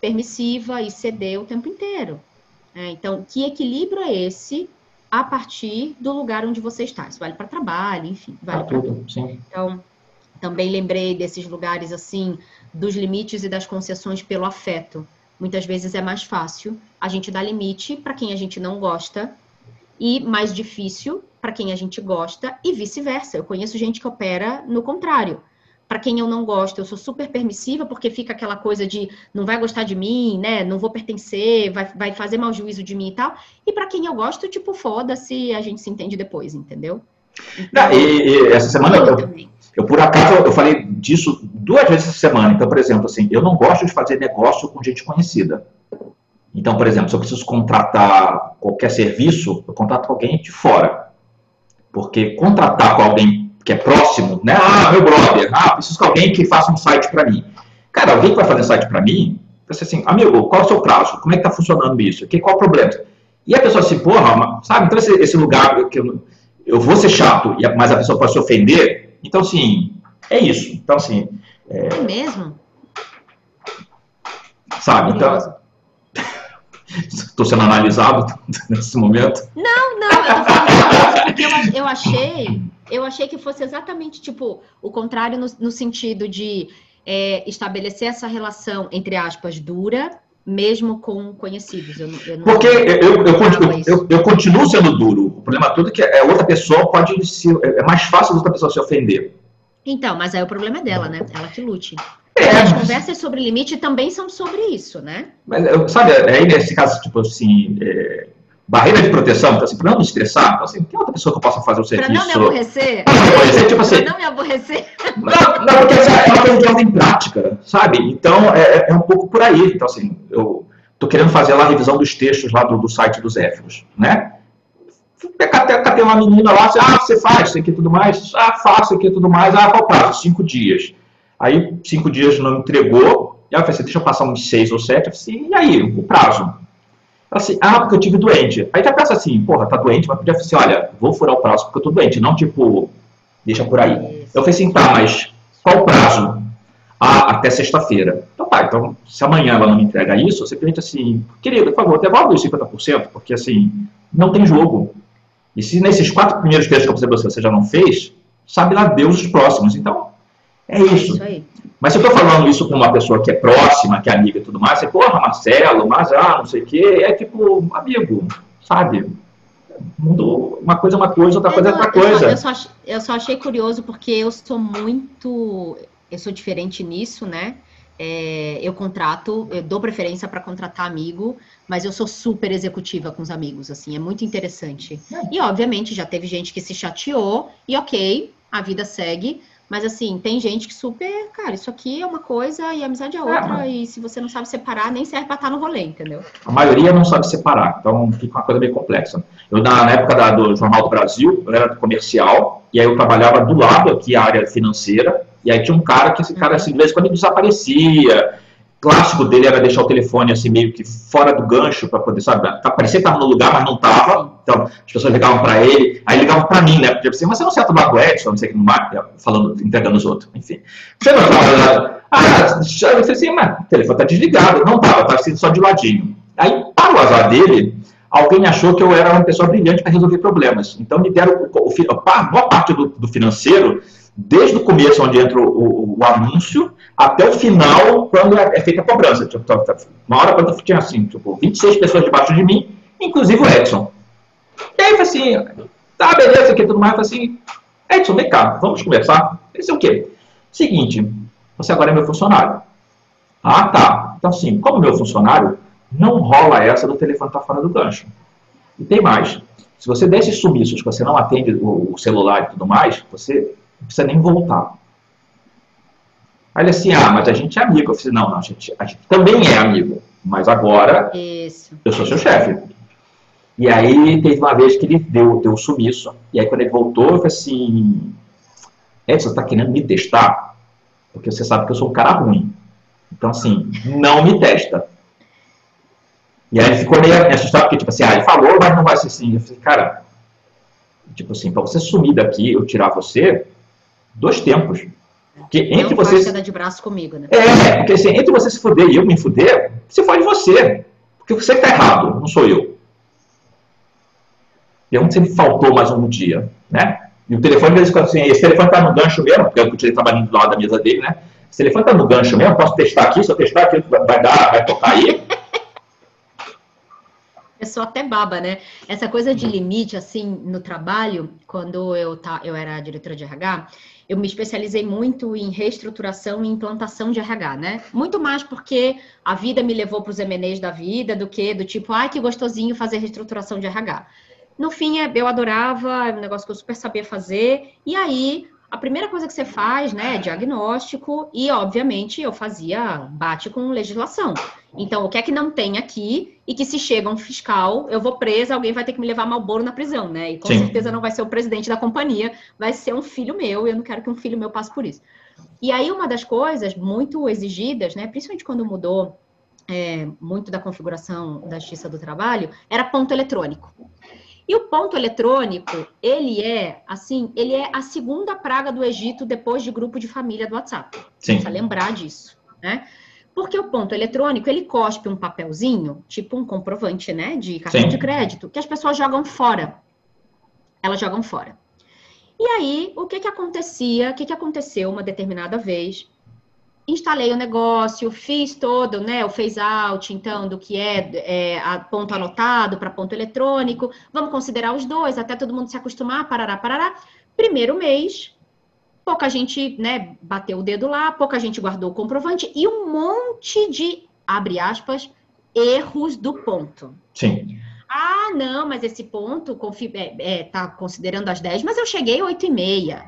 permissiva e ceder o tempo inteiro. É, então, que equilíbrio é esse a partir do lugar onde você está? Isso vale para trabalho, enfim, vale para tudo. Sim. Então, também lembrei desses lugares assim, dos limites e das concessões pelo afeto. Muitas vezes é mais fácil a gente dar limite para quem a gente não gosta e mais difícil para quem a gente gosta e vice-versa. Eu conheço gente que opera no contrário para quem eu não gosto, eu sou super permissiva, porque fica aquela coisa de não vai gostar de mim, né? Não vou pertencer, vai, vai fazer mau juízo de mim e tal. E para quem eu gosto, tipo, foda-se, a gente se entende depois, entendeu? Então, não, e, e, essa semana eu, eu, eu, por acaso, eu falei disso duas vezes essa semana. Então, por exemplo, assim, eu não gosto de fazer negócio com gente conhecida. Então, por exemplo, se eu preciso contratar qualquer serviço, eu contrato alguém de fora. Porque contratar com alguém que é próximo, né? Ah, meu brother, ah, preciso que alguém que faça um site para mim. Cara, alguém que vai fazer site para mim, você assim, amigo, qual é o seu prazo? Como é que tá funcionando isso? Que, qual é o problema? E a pessoa assim, porra, sabe? Então esse, esse lugar que eu, eu vou ser chato, mas a pessoa pode se ofender. Então, assim, é isso. Então, assim. É, é mesmo? Sabe? Então. Estou <laughs> sendo analisado <laughs> nesse momento? Não, não, eu tô falando porque eu, eu achei eu achei que fosse exatamente tipo o contrário no, no sentido de é, estabelecer essa relação, entre aspas, dura, mesmo com conhecidos. Eu, eu não Porque eu, eu, eu, eu, continuo sendo duro. O problema todo é que a outra pessoa pode se. É mais fácil a outra pessoa se ofender. Então, mas aí o problema é dela, né? Ela que lute. É, As conversas sobre limite também são sobre isso, né? Mas, sabe, aí nesse caso, tipo assim, é, barreira de proteção, então, assim, para não me estressar, então, assim, tem outra pessoa que eu possa fazer o serviço. Para não me aborrecer? Para não me aborrecer, tipo assim. Para não me aborrecer. <laughs> Não, não porque essa é uma coisa de ordem prática, sabe? Então, é, é, é um pouco por aí. Então, assim, eu estou querendo fazer lá a revisão dos textos lá do, do site dos Éficos, né? Catei uma menina lá, assim, ah, você faz isso aqui e tudo mais? Ah, faço isso aqui e tudo mais. Ah, qual prazo? Cinco dias. Aí, cinco dias não entregou. E eu falei assim, deixa eu passar uns seis ou sete. Eu falei assim, e aí, o prazo? Assim, ah, porque eu tive doente. Aí tu pensa assim, porra, tá doente, mas podia assim, olha, vou furar o prazo porque eu tô doente, não tipo, deixa por aí. Eu falei assim, tá, mas qual o prazo? Ah, até sexta-feira. Então tá, então se amanhã ela não me entrega isso, você pergunta assim, querido, por favor, devolve os 50%, porque assim, não tem jogo. E se nesses quatro primeiros textos que eu você você já não fez, sabe lá Deus os próximos. Então, é isso. É isso aí. Mas se eu estou falando isso com uma pessoa que é próxima, que é amiga e tudo mais, você, porra, Marcelo, mas ah, não sei o quê, é tipo, amigo, sabe? Uma coisa é uma coisa, outra coisa é outra coisa. Eu só, eu, só, eu só achei curioso porque eu sou muito. Eu sou diferente nisso, né? É, eu contrato, eu dou preferência para contratar amigo, mas eu sou super executiva com os amigos, assim, é muito interessante. E, obviamente, já teve gente que se chateou, e ok, a vida segue, mas assim, tem gente que super, cara, isso aqui é uma coisa e amizade é, é outra, é, e se você não sabe separar, nem serve para estar no rolê, entendeu? A maioria não sabe separar, então fica uma coisa meio complexa. Eu, na, época da, do Jornal do Brasil, eu era comercial, e aí eu trabalhava do lado aqui, a área financeira, e aí tinha um cara que esse cara, assim, de vez em quando desaparecia. Clássico dele era deixar o telefone assim meio que fora do gancho para poder, sabe, tá, parecia que estava no lugar, mas não estava. Então, as pessoas ligavam para ele, aí ligavam para mim, né? Porque assim, mas você não senta no Edson, não sei o que, falando, entregando os outros, enfim. Você não estava, ah, eu falei assim, mas o telefone está desligado. Não estava, estava assim, só de ladinho. Aí, para o azar dele, alguém achou que eu era uma pessoa brilhante para resolver problemas. Então, me deram o, o, a boa parte do, do financeiro desde o começo, onde entra o, o, o, anúncio, até o final, quando é, é feita a cobrança. Tipo, tá, tá, uma hora quando tinha assim, tipo, 26 pessoas debaixo de mim, inclusive o Edson. E aí assim, tá, beleza, aqui tudo mais, assim, Edson, vem cá, vamos conversar. Ele disse o quê? Seguinte, você agora é meu funcionário. Ah, tá. Então, assim, como meu funcionário, não rola essa do telefone estar tá fora do gancho. E tem mais. Se você der esses sumiços que você não atende o celular e tudo mais, você não precisa nem voltar. Aí ele assim, ah, mas a gente é amigo. Eu falei, não, não, a gente, a gente também é amigo, mas agora Isso. eu sou seu chefe. E aí teve uma vez que ele deu, deu um sumiço, e aí quando ele voltou, eu falei assim, Edson, você está querendo me testar? Porque você sabe que eu sou um cara ruim. Então, assim, não me testa. E aí ele ficou meio assustado, porque, tipo assim, ah, ele falou, mas não vai ser assim. Eu falei, cara, tipo assim, para você sumir daqui, eu tirar você, dois tempos. Porque entre não você. de braço comigo, né? É, porque assim, entre você se fuder e eu me fuder, você fode você. Porque você que tá errado, não sou eu. E onde sempre faltou mais um dia, né? E o telefone, assim, esse telefone tá no gancho mesmo, porque eu tirei trabalhando do lado da mesa dele, né? Esse telefone tá no gancho mesmo, posso testar aqui, se eu testar aqui, vai dar, vai tocar aí. <laughs> pessoa até baba, né? Essa coisa de limite, assim, no trabalho, quando eu, tá, eu era diretora de RH, eu me especializei muito em reestruturação e implantação de RH, né? Muito mais porque a vida me levou para os MNEs da vida do que do tipo, ai, que gostosinho fazer reestruturação de RH. No fim, é, eu adorava, é um negócio que eu super sabia fazer, e aí a primeira coisa que você faz, né, é diagnóstico, e obviamente eu fazia bate com legislação. Então, o que é que não tem aqui e que se chega um fiscal, eu vou presa, alguém vai ter que me levar malboro na prisão, né? E com Sim. certeza não vai ser o presidente da companhia, vai ser um filho meu, e eu não quero que um filho meu passe por isso. E aí, uma das coisas muito exigidas, né, principalmente quando mudou é, muito da configuração da Justiça do Trabalho, era ponto eletrônico. E o ponto eletrônico, ele é, assim, ele é a segunda praga do Egito depois de grupo de família do WhatsApp. Sim. Precisa lembrar disso, né? Porque o ponto eletrônico, ele cospe um papelzinho, tipo um comprovante, né, de cartão Sim. de crédito, que as pessoas jogam fora. Elas jogam fora. E aí, o que que acontecia? O que que aconteceu uma determinada vez? Instalei o negócio, fiz todo, né, o phase out, então, do que é, é a ponto anotado para ponto eletrônico. Vamos considerar os dois, até todo mundo se acostumar, parará, parará. Primeiro mês, pouca gente, né, bateu o dedo lá, pouca gente guardou o comprovante e um monte de, abre aspas, erros do ponto. Sim. Ah, não, mas esse ponto é, é, tá considerando as 10, mas eu cheguei 8 e meia.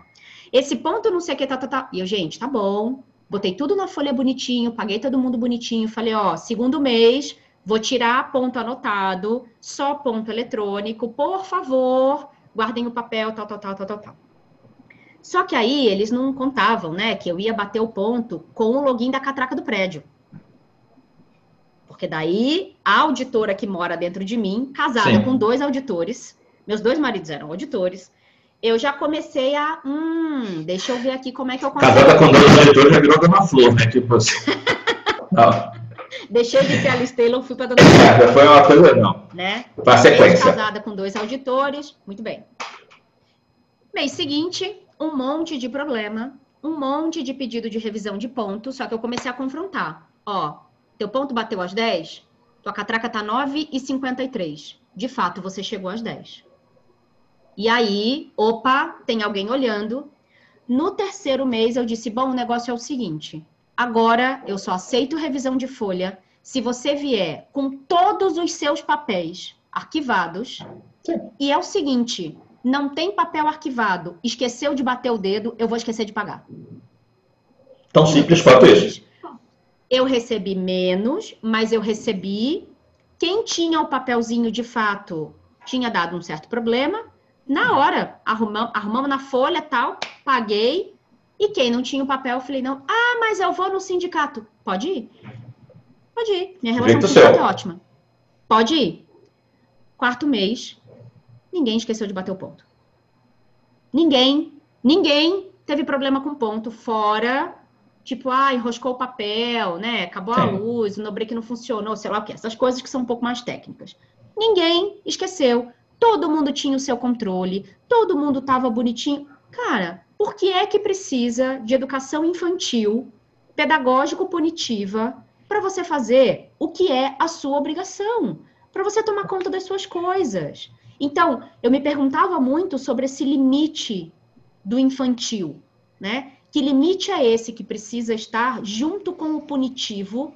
Esse ponto não sei o que, tá, tá, tá. E eu, gente, tá bom, Botei tudo na folha bonitinho, paguei todo mundo bonitinho. Falei, ó, segundo mês, vou tirar ponto anotado, só ponto eletrônico. Por favor, guardem o papel, tal, tal, tal, tal, tal, tal. Só que aí eles não contavam, né, que eu ia bater o ponto com o login da catraca do prédio. Porque daí a auditora que mora dentro de mim, casada Sim. com dois auditores, meus dois maridos eram auditores, eu já comecei a. Hum, deixa eu ver aqui como é que eu consigo. Casada com dois auditores já virou Dona Flor, né? Tipo assim. <laughs> Deixei de ser Alice Taylor, fui para Dona Flor. É, foi uma coisa, não. Né? Para sequência. casada com dois auditores, muito bem. Mês seguinte, um monte de problema, um monte de pedido de revisão de ponto, só que eu comecei a confrontar. Ó, teu ponto bateu às 10, tua catraca tá 9 e 53. De fato, você chegou às 10. E aí, opa, tem alguém olhando. No terceiro mês, eu disse: bom, o negócio é o seguinte. Agora eu só aceito revisão de folha se você vier com todos os seus papéis arquivados. Sim. E é o seguinte: não tem papel arquivado, esqueceu de bater o dedo, eu vou esquecer de pagar. Tão simples quanto isso. Eu recebi menos, mas eu recebi. Quem tinha o papelzinho de fato tinha dado um certo problema, na hora, arrumamos, arrumamos na folha tal, paguei. E quem não tinha o papel, eu falei, não, ah, mas eu vou no sindicato. Pode ir. Pode ir. Minha relação com o é ótima. Pode ir. Quarto mês, ninguém esqueceu de bater o ponto. Ninguém, ninguém teve problema com ponto, fora, tipo, ah, enroscou o papel, né? Acabou Sim. a luz, o no break não funcionou, sei lá o que. Essas coisas que são um pouco mais técnicas. Ninguém esqueceu. Todo mundo tinha o seu controle, todo mundo estava bonitinho. Cara, por que é que precisa de educação infantil, pedagógico-punitiva, para você fazer o que é a sua obrigação? Para você tomar conta das suas coisas. Então, eu me perguntava muito sobre esse limite do infantil, né? Que limite é esse que precisa estar junto com o punitivo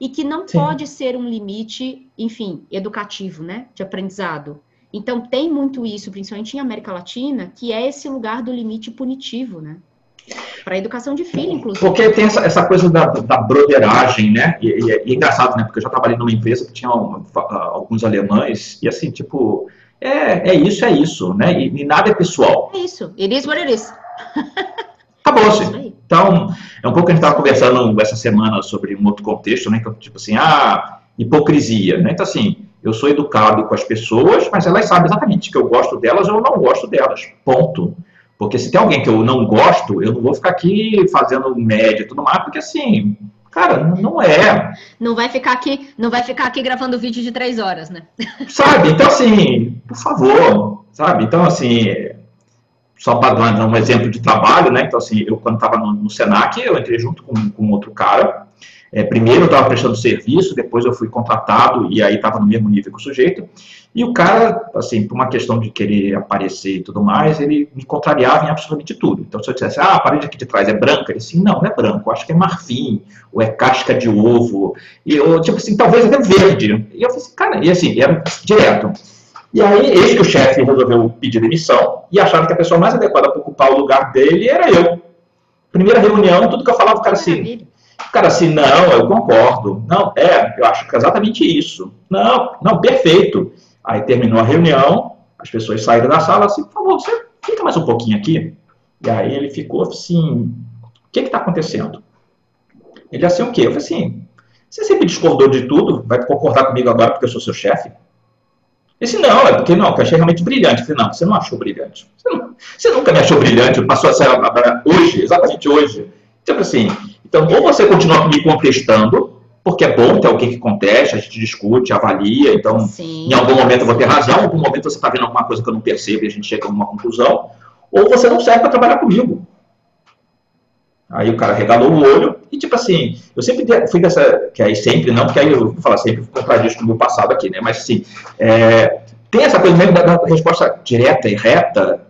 e que não Sim. pode ser um limite, enfim, educativo, né? De aprendizado. Então, tem muito isso, principalmente em América Latina, que é esse lugar do limite punitivo, né? Para a educação de filho, inclusive. Porque tem essa, essa coisa da, da broderagem, né? E, e, e, é engraçado, né? Porque eu já trabalhei numa empresa que tinha um, alguns alemães, e assim, tipo, é, é isso, é isso, né? E, e nada é pessoal. É isso. It is what it is. <laughs> Acabou-se. Então, é um pouco que a gente estava conversando essa semana sobre um outro contexto, né? Que, tipo assim, ah, hipocrisia, né? Então, assim, eu sou educado com as pessoas, mas elas sabem exatamente que eu gosto delas ou não gosto delas. Ponto. Porque se tem alguém que eu não gosto, eu não vou ficar aqui fazendo média e tudo mais, porque assim, Cara, não é. Não vai ficar aqui, não vai ficar aqui gravando vídeo de três horas, né? Sabe? Então, assim, por favor, sabe? Então, assim, só para dar um exemplo de trabalho, né? Então, assim, eu quando estava no, no, Senac, eu entrei junto com, com outro cara. É, primeiro eu estava prestando serviço, depois eu fui contratado e aí estava no mesmo nível que o sujeito. E o cara, assim, por uma questão de querer aparecer e tudo mais, ele me contrariava em absolutamente tudo. Então, se eu dissesse, ah, a parede aqui de trás é branca, ele assim, não, não é branco, acho que é marfim, ou é casca de ovo, e eu, tipo assim, talvez até verde. E eu falei assim, cara, e assim, era direto. E aí, eis que o chefe resolveu pedir demissão e achava que a pessoa mais adequada para ocupar o lugar dele era eu. Primeira reunião, tudo que eu falava, o cara assim, o cara assim, não, eu concordo. Não, é, eu acho que é exatamente isso. Não, não, perfeito. Aí terminou a reunião, as pessoas saíram da sala assim, por favor, você fica mais um pouquinho aqui. E aí ele ficou assim, o que está acontecendo? Ele assim, o quê? Eu falei assim, você sempre discordou de tudo, vai concordar comigo agora porque eu sou seu chefe? Ele disse, não, é porque não, que eu achei realmente brilhante. Eu falei, não, você não achou brilhante. Você, não, você nunca me achou brilhante, passou a ser hoje, exatamente hoje. Tipo assim, então, ou você continua me contestando, porque é bom ter alguém que conteste, a gente discute, avalia, então Sim. em algum momento eu vou ter razão, em algum momento você está vendo alguma coisa que eu não percebo e a gente chega a uma conclusão, ou você não serve para trabalhar comigo. Aí o cara regalou o olho e tipo assim, eu sempre fui dessa, que aí sempre não, porque aí eu vou falar sempre contradiz com o meu passado aqui, né, mas assim, é, tem essa coisa mesmo da, da, resposta direta e reta,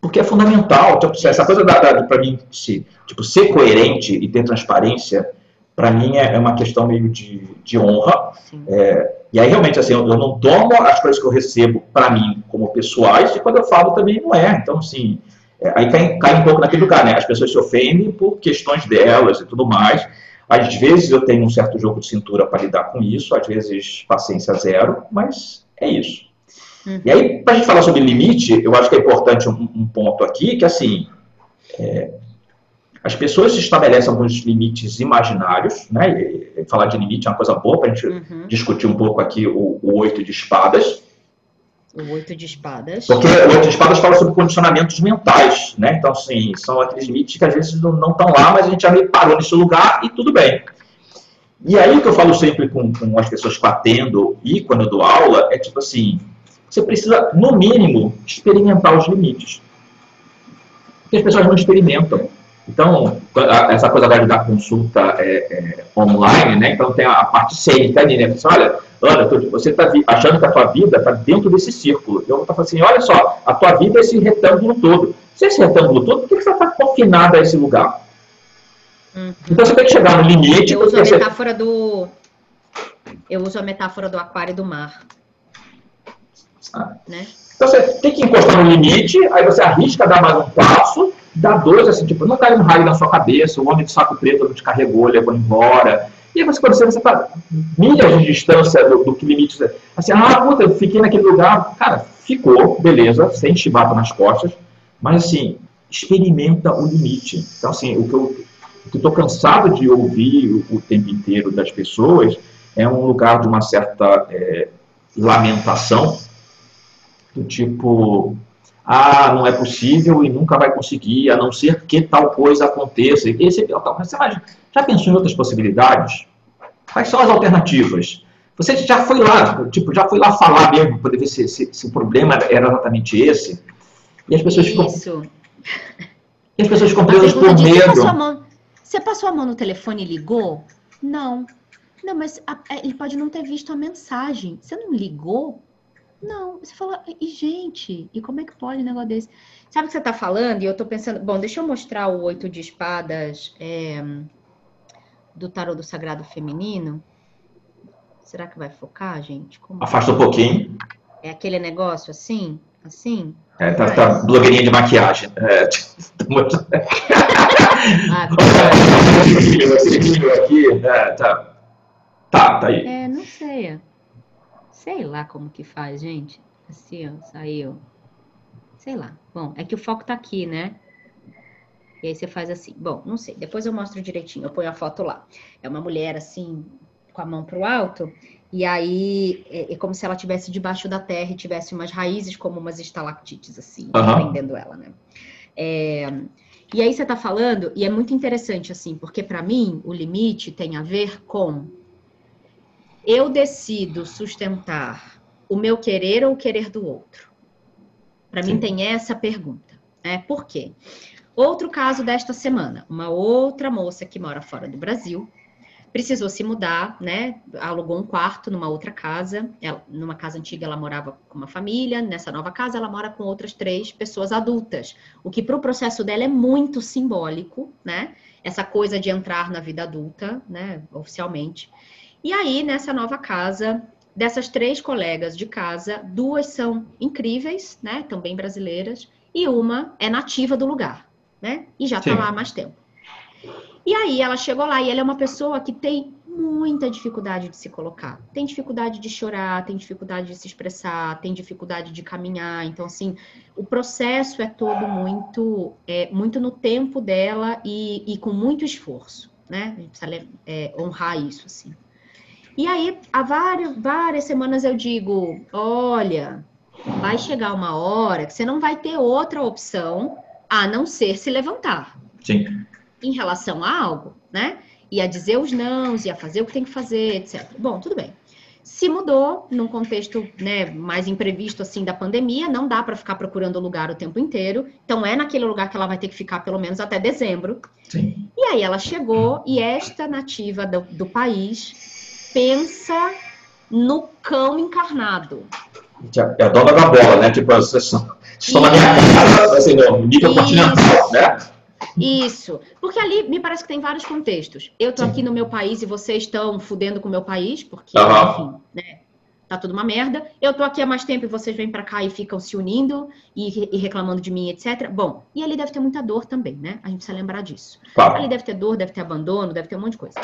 porque é fundamental, tipo, essa coisa da, da para mim, se, tipo, ser coerente e ter transparência, para mim é, é, uma questão meio de, de honra. É, e aí, realmente, assim, eu, eu, não tomo as coisas que eu recebo para mim como pessoais, e quando eu falo também não é. Então, assim, é, aí cai, cai, um pouco naquele lugar, né? As pessoas se ofendem por questões delas e tudo mais. Às vezes eu tenho um certo jogo de cintura para lidar com isso, às vezes paciência zero, mas é isso. Uhum. E aí, para a gente falar sobre limite, eu acho que é importante um, um ponto aqui, que assim, é, as pessoas estabelecem alguns limites imaginários, né? E, falar de limite é uma coisa boa para a gente uhum. discutir um pouco aqui o, o oito de espadas. O oito de espadas. Porque o oito de espadas fala sobre condicionamentos mentais, né? Então, assim, são aqueles limites que às vezes não estão lá, mas a gente já meio parou nesse lugar e tudo bem. E aí o que eu falo sempre com, com as pessoas que atendo e quando eu dou aula é tipo assim, você precisa, no mínimo, experimentar os limites. Porque as pessoas não experimentam. Então, essa coisa da consulta é, é, online, né? Então tem a parte cênica ali, né? Você olha, Ana, você está achando que a tua vida está dentro desse círculo. Eu vou estar falando assim, olha só, a tua vida é esse retângulo todo. Se é esse retângulo todo, por que você está confinado a esse lugar? Uhum. Então você tem que chegar no limite. Eu uso a metáfora você... do. Eu uso a metáfora do aquário e do mar. Ah. Né? Então você tem que encostar no limite, aí você arrisca dar mais um passo, dá dois, assim, tipo, não cai um raio na sua cabeça, o homem de saco preto não te carregou, levou embora. E você, quando você está milhas de distância do, do que limite, assim, ah, puta, eu fiquei naquele lugar. Cara, ficou, beleza, sem chibata nas costas, mas assim, experimenta o limite. Então, assim, o que eu estou cansado de ouvir o, o tempo inteiro das pessoas é um lugar de uma certa é, lamentação, do tipo, ah, não é possível e nunca vai conseguir, a não ser que tal coisa aconteça. E esse, você já pensou em outras possibilidades? Quais são as alternativas? Você já foi lá, tipo, já foi lá falar mesmo, para poder ver se, se, se, o problema era exatamente esse. E as pessoas ficam. Isso. E as pessoas ficam presas por medo. Você passou, mão, você passou, a mão, no telefone e ligou? Não. Não, mas a, é, ele pode não ter visto a mensagem. Você não ligou? Não. Você fala, e gente, e como é que pode um negócio desse? Sabe o que você está falando? E eu estou pensando, bom, deixa eu mostrar o oito de espadas é, do tarô do sagrado feminino. Será que vai focar, gente? Como... Afasta um pouquinho. É aquele negócio assim? Assim? É, tá, tá blogueirinha de maquiagem. É, <laughs> ah, <laughs> aqui, é, tá. Tá, tá aí. É, não sei. Sei lá como que faz, gente. Assim, ó, saiu. Sei lá. Bom, é que o foco tá aqui, né? E aí você faz assim. Bom, não sei. Depois eu mostro direitinho. Eu ponho a foto lá. É uma mulher assim, com a mão para o alto, e aí é, é, como se ela tivesse debaixo da terra e tivesse umas raízes como umas estalactites, assim, uhum. prendendo ela, né? É, e aí você está falando, e é muito interessante, assim, porque para mim o limite tem a ver com eu decido sustentar o meu querer ou o querer do outro. Para mim tem essa pergunta, né? Por quê? Outro caso desta semana, uma outra moça que mora fora do Brasil, precisou se mudar, né? Alugou um quarto numa outra casa. Ela, numa casa antiga ela morava com uma família, nessa nova casa ela mora com outras três pessoas adultas. O que para o processo dela é muito simbólico, né? Essa coisa de entrar na vida adulta, né? Oficialmente. E aí, nessa nova casa, dessas três colegas de casa, duas são incríveis, né? Também brasileiras, e uma é nativa do lugar, né? E já está lá há mais tempo. E aí ela chegou lá e ela é uma pessoa que tem muita dificuldade de se colocar. Tem dificuldade de chorar, tem dificuldade de se expressar, tem dificuldade de caminhar. Então, assim, o processo é todo muito, é, muito no tempo dela e, e com muito esforço, né? A gente precisa é, honrar isso, assim. E aí, há várias, várias semanas eu digo: olha, vai chegar uma hora que você não vai ter outra opção a não ser se levantar. Sim em relação a algo, né? E a dizer os nãos, e a fazer o que tem que fazer, etc. Bom, tudo bem. Se mudou num contexto né, mais imprevisto assim da pandemia, não dá para ficar procurando lugar o tempo inteiro. Então é naquele lugar que ela vai ter que ficar pelo menos até dezembro. Sim. E aí ela chegou e esta nativa do, do país pensa no cão encarnado. É a dona da bola, né? Tipo, vocês estão na minha casa, assim, nível continental, né? Isso. Porque ali me parece que tem vários contextos. Eu tô Sim. aqui no meu país e vocês estão fudendo com o meu país, porque, uhum. enfim, né? Tá tudo uma merda. Eu tô aqui há mais tempo e vocês vêm para cá e ficam se unindo e, e, reclamando de mim, etc. Bom, e ali deve ter muita dor também, né? A gente precisa lembrar disso. Claro. Ali deve ter dor, deve ter abandono, deve ter um monte de coisa.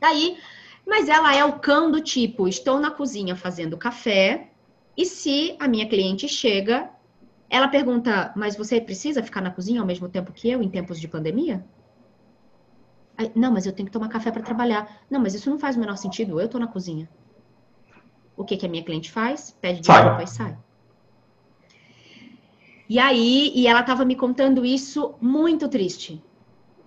Daí, mas ela é o cão do tipo: estou na cozinha fazendo café e se a minha cliente chega ela pergunta, mas você precisa ficar na cozinha ao mesmo tempo que eu em tempos de pandemia? Não, mas eu tenho que tomar café para trabalhar. Não, mas isso não faz o menor sentido. Eu estou na cozinha. O que, que a minha cliente faz? Pede desculpa e sai. E aí, e ela estava me contando isso muito triste.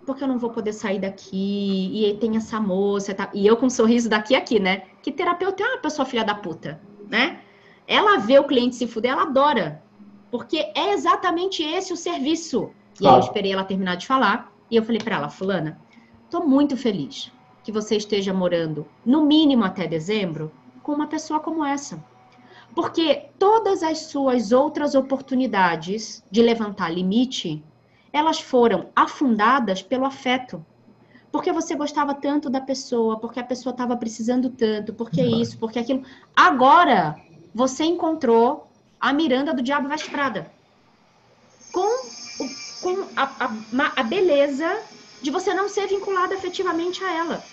Porque eu não vou poder sair daqui. E tem essa moça. Tá, e eu com um sorriso daqui a aqui, né? Que terapeuta é uma pessoa filha da puta, né? Ela vê o cliente se fuder, ela adora. Porque é exatamente esse o serviço. E aí eu esperei ela terminar de falar e eu falei para ela, fulana, tô muito feliz que você esteja morando no mínimo até dezembro com uma pessoa como essa. Porque todas as suas outras oportunidades de levantar limite, elas foram afundadas pelo afeto. Porque você gostava tanto da pessoa, porque a pessoa estava precisando tanto, porque isso, porque aquilo. Agora, você encontrou a Miranda do Diabo Veste Prada. Com, o, com a, a, a, beleza de você não ser vinculado afetivamente a ela.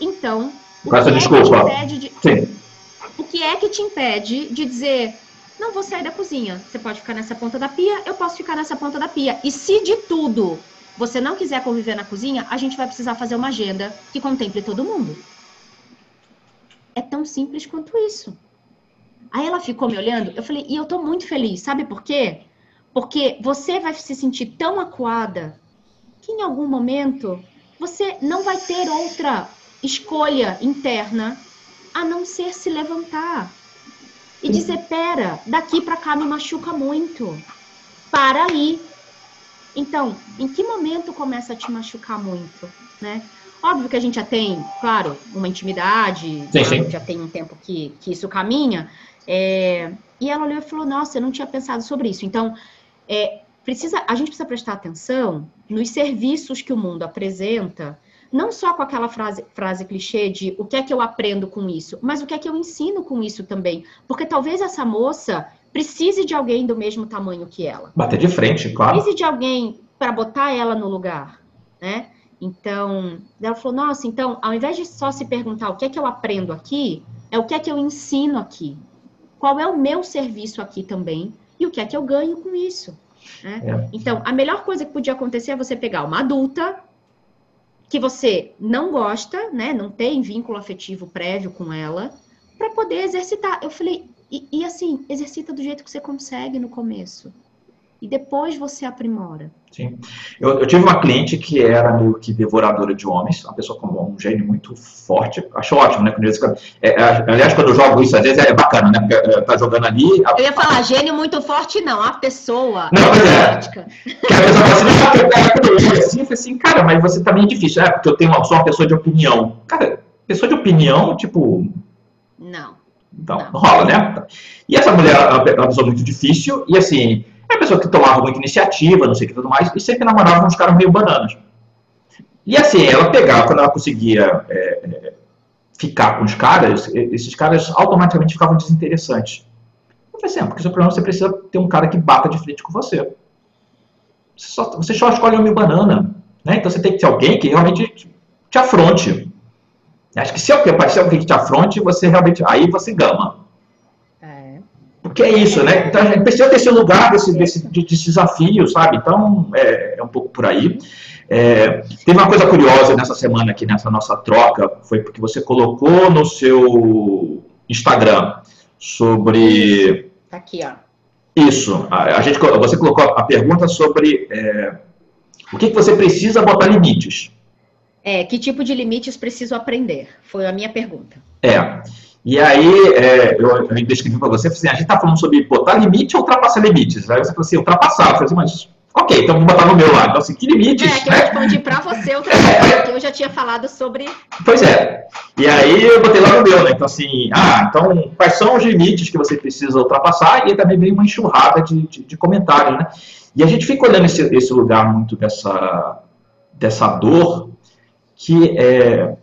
Então, o, que, é que de, Sim. o que é que te impede de dizer não vou sair da cozinha. Você pode ficar nessa ponta da pia, eu posso ficar nessa ponta da pia. E se de tudo você não quiser conviver na cozinha, a gente vai precisar fazer uma agenda que contemple todo mundo. É tão simples quanto isso. Aí ela ficou me olhando, eu falei, e eu tô muito feliz, sabe por quê? Porque você vai se sentir tão acuada que em algum momento você não vai ter outra escolha interna a não ser se levantar e dizer: pera, daqui para cá me machuca muito. Para aí. Então, em que momento começa a te machucar muito, né? Óbvio que a gente já tem, claro, uma intimidade, sim, sim. já tem um tempo que, que isso caminha. É, e ela olhou e falou: Nossa, eu não tinha pensado sobre isso. Então, é, precisa, a gente precisa prestar atenção nos serviços que o mundo apresenta não só com aquela frase, frase clichê de o que é que eu aprendo com isso, mas o que é que eu ensino com isso também. Porque talvez essa moça precise de alguém do mesmo tamanho que ela. Bater de frente, claro. Precise de alguém para botar ela no lugar, né? Então, ela falou: nossa, então, ao invés de só se perguntar o que é que eu aprendo aqui, é o que é que eu ensino aqui. Qual é o meu serviço aqui também e o que é que eu ganho com isso. Né? É. Então, a melhor coisa que podia acontecer é você pegar uma adulta que você não gosta, né? Não tem vínculo afetivo prévio com ela, para poder exercitar. Eu falei, e, e, assim, exercita do jeito que você consegue no começo. E depois você aprimora. Sim. Eu, eu, tive uma cliente que era meio que devoradora de homens, uma pessoa com um gênio muito forte. Acho ótimo, né? É, é, aliás, quando eu jogo isso, às vezes é bacana, né? Porque é, tá jogando ali. A... Eu ia falar, gênio muito forte, não. A pessoa. Não, mas é. Que a pessoa fala assim, assim, assim, cara, mas você também é difícil. É, porque eu tenho uma, sou uma pessoa de opinião. Cara, pessoa de opinião, tipo. Não. Então, não. rola, né? E essa mulher é uma pessoa muito difícil, e assim é uma pessoa que tomava muita iniciativa, não sei o que tudo mais, e sempre namorava uns caras meio bananas. E assim, ela pegava, quando ela conseguia é, é, ficar com os caras, esses caras automaticamente ficavam desinteressantes. Eu falei assim, ah, porque seu problema você precisa ter um cara que bata de frente com você. Você só, você só escolhe banana. Né? Então você tem que ter alguém que realmente te, te afronte. Acho que se aparecer alguém que te afronte, você realmente. Aí você gama. Porque é isso, né? Então a gente precisa ter esse lugar desse, desse, de, desse desafio, sabe? Então é, é um pouco por aí. É, teve uma coisa curiosa nessa semana aqui, nessa nossa troca, foi porque você colocou no seu Instagram sobre. Tá aqui, ó. Isso. A, a gente, você colocou a pergunta sobre é, o que, que você precisa botar limites. É, que tipo de limites preciso aprender? Foi a minha pergunta. É. E aí, é, eu, eu descrevi para você, assim, a gente está falando sobre botar limite ou ultrapassar limites. Aí você falou assim, ultrapassar. Eu falei assim, mas ok, então vou botar no meu lado. Então, assim, que limites? É, que eu né? respondi para você ultrapassar, <laughs> porque eu já tinha falado sobre... Pois é. E aí eu botei lá no meu, né? Então, assim, ah, então, quais são os limites que você precisa ultrapassar? E aí também veio uma enxurrada de, de, de comentários, né? E a gente fica olhando esse, esse lugar muito dessa, dessa dor que é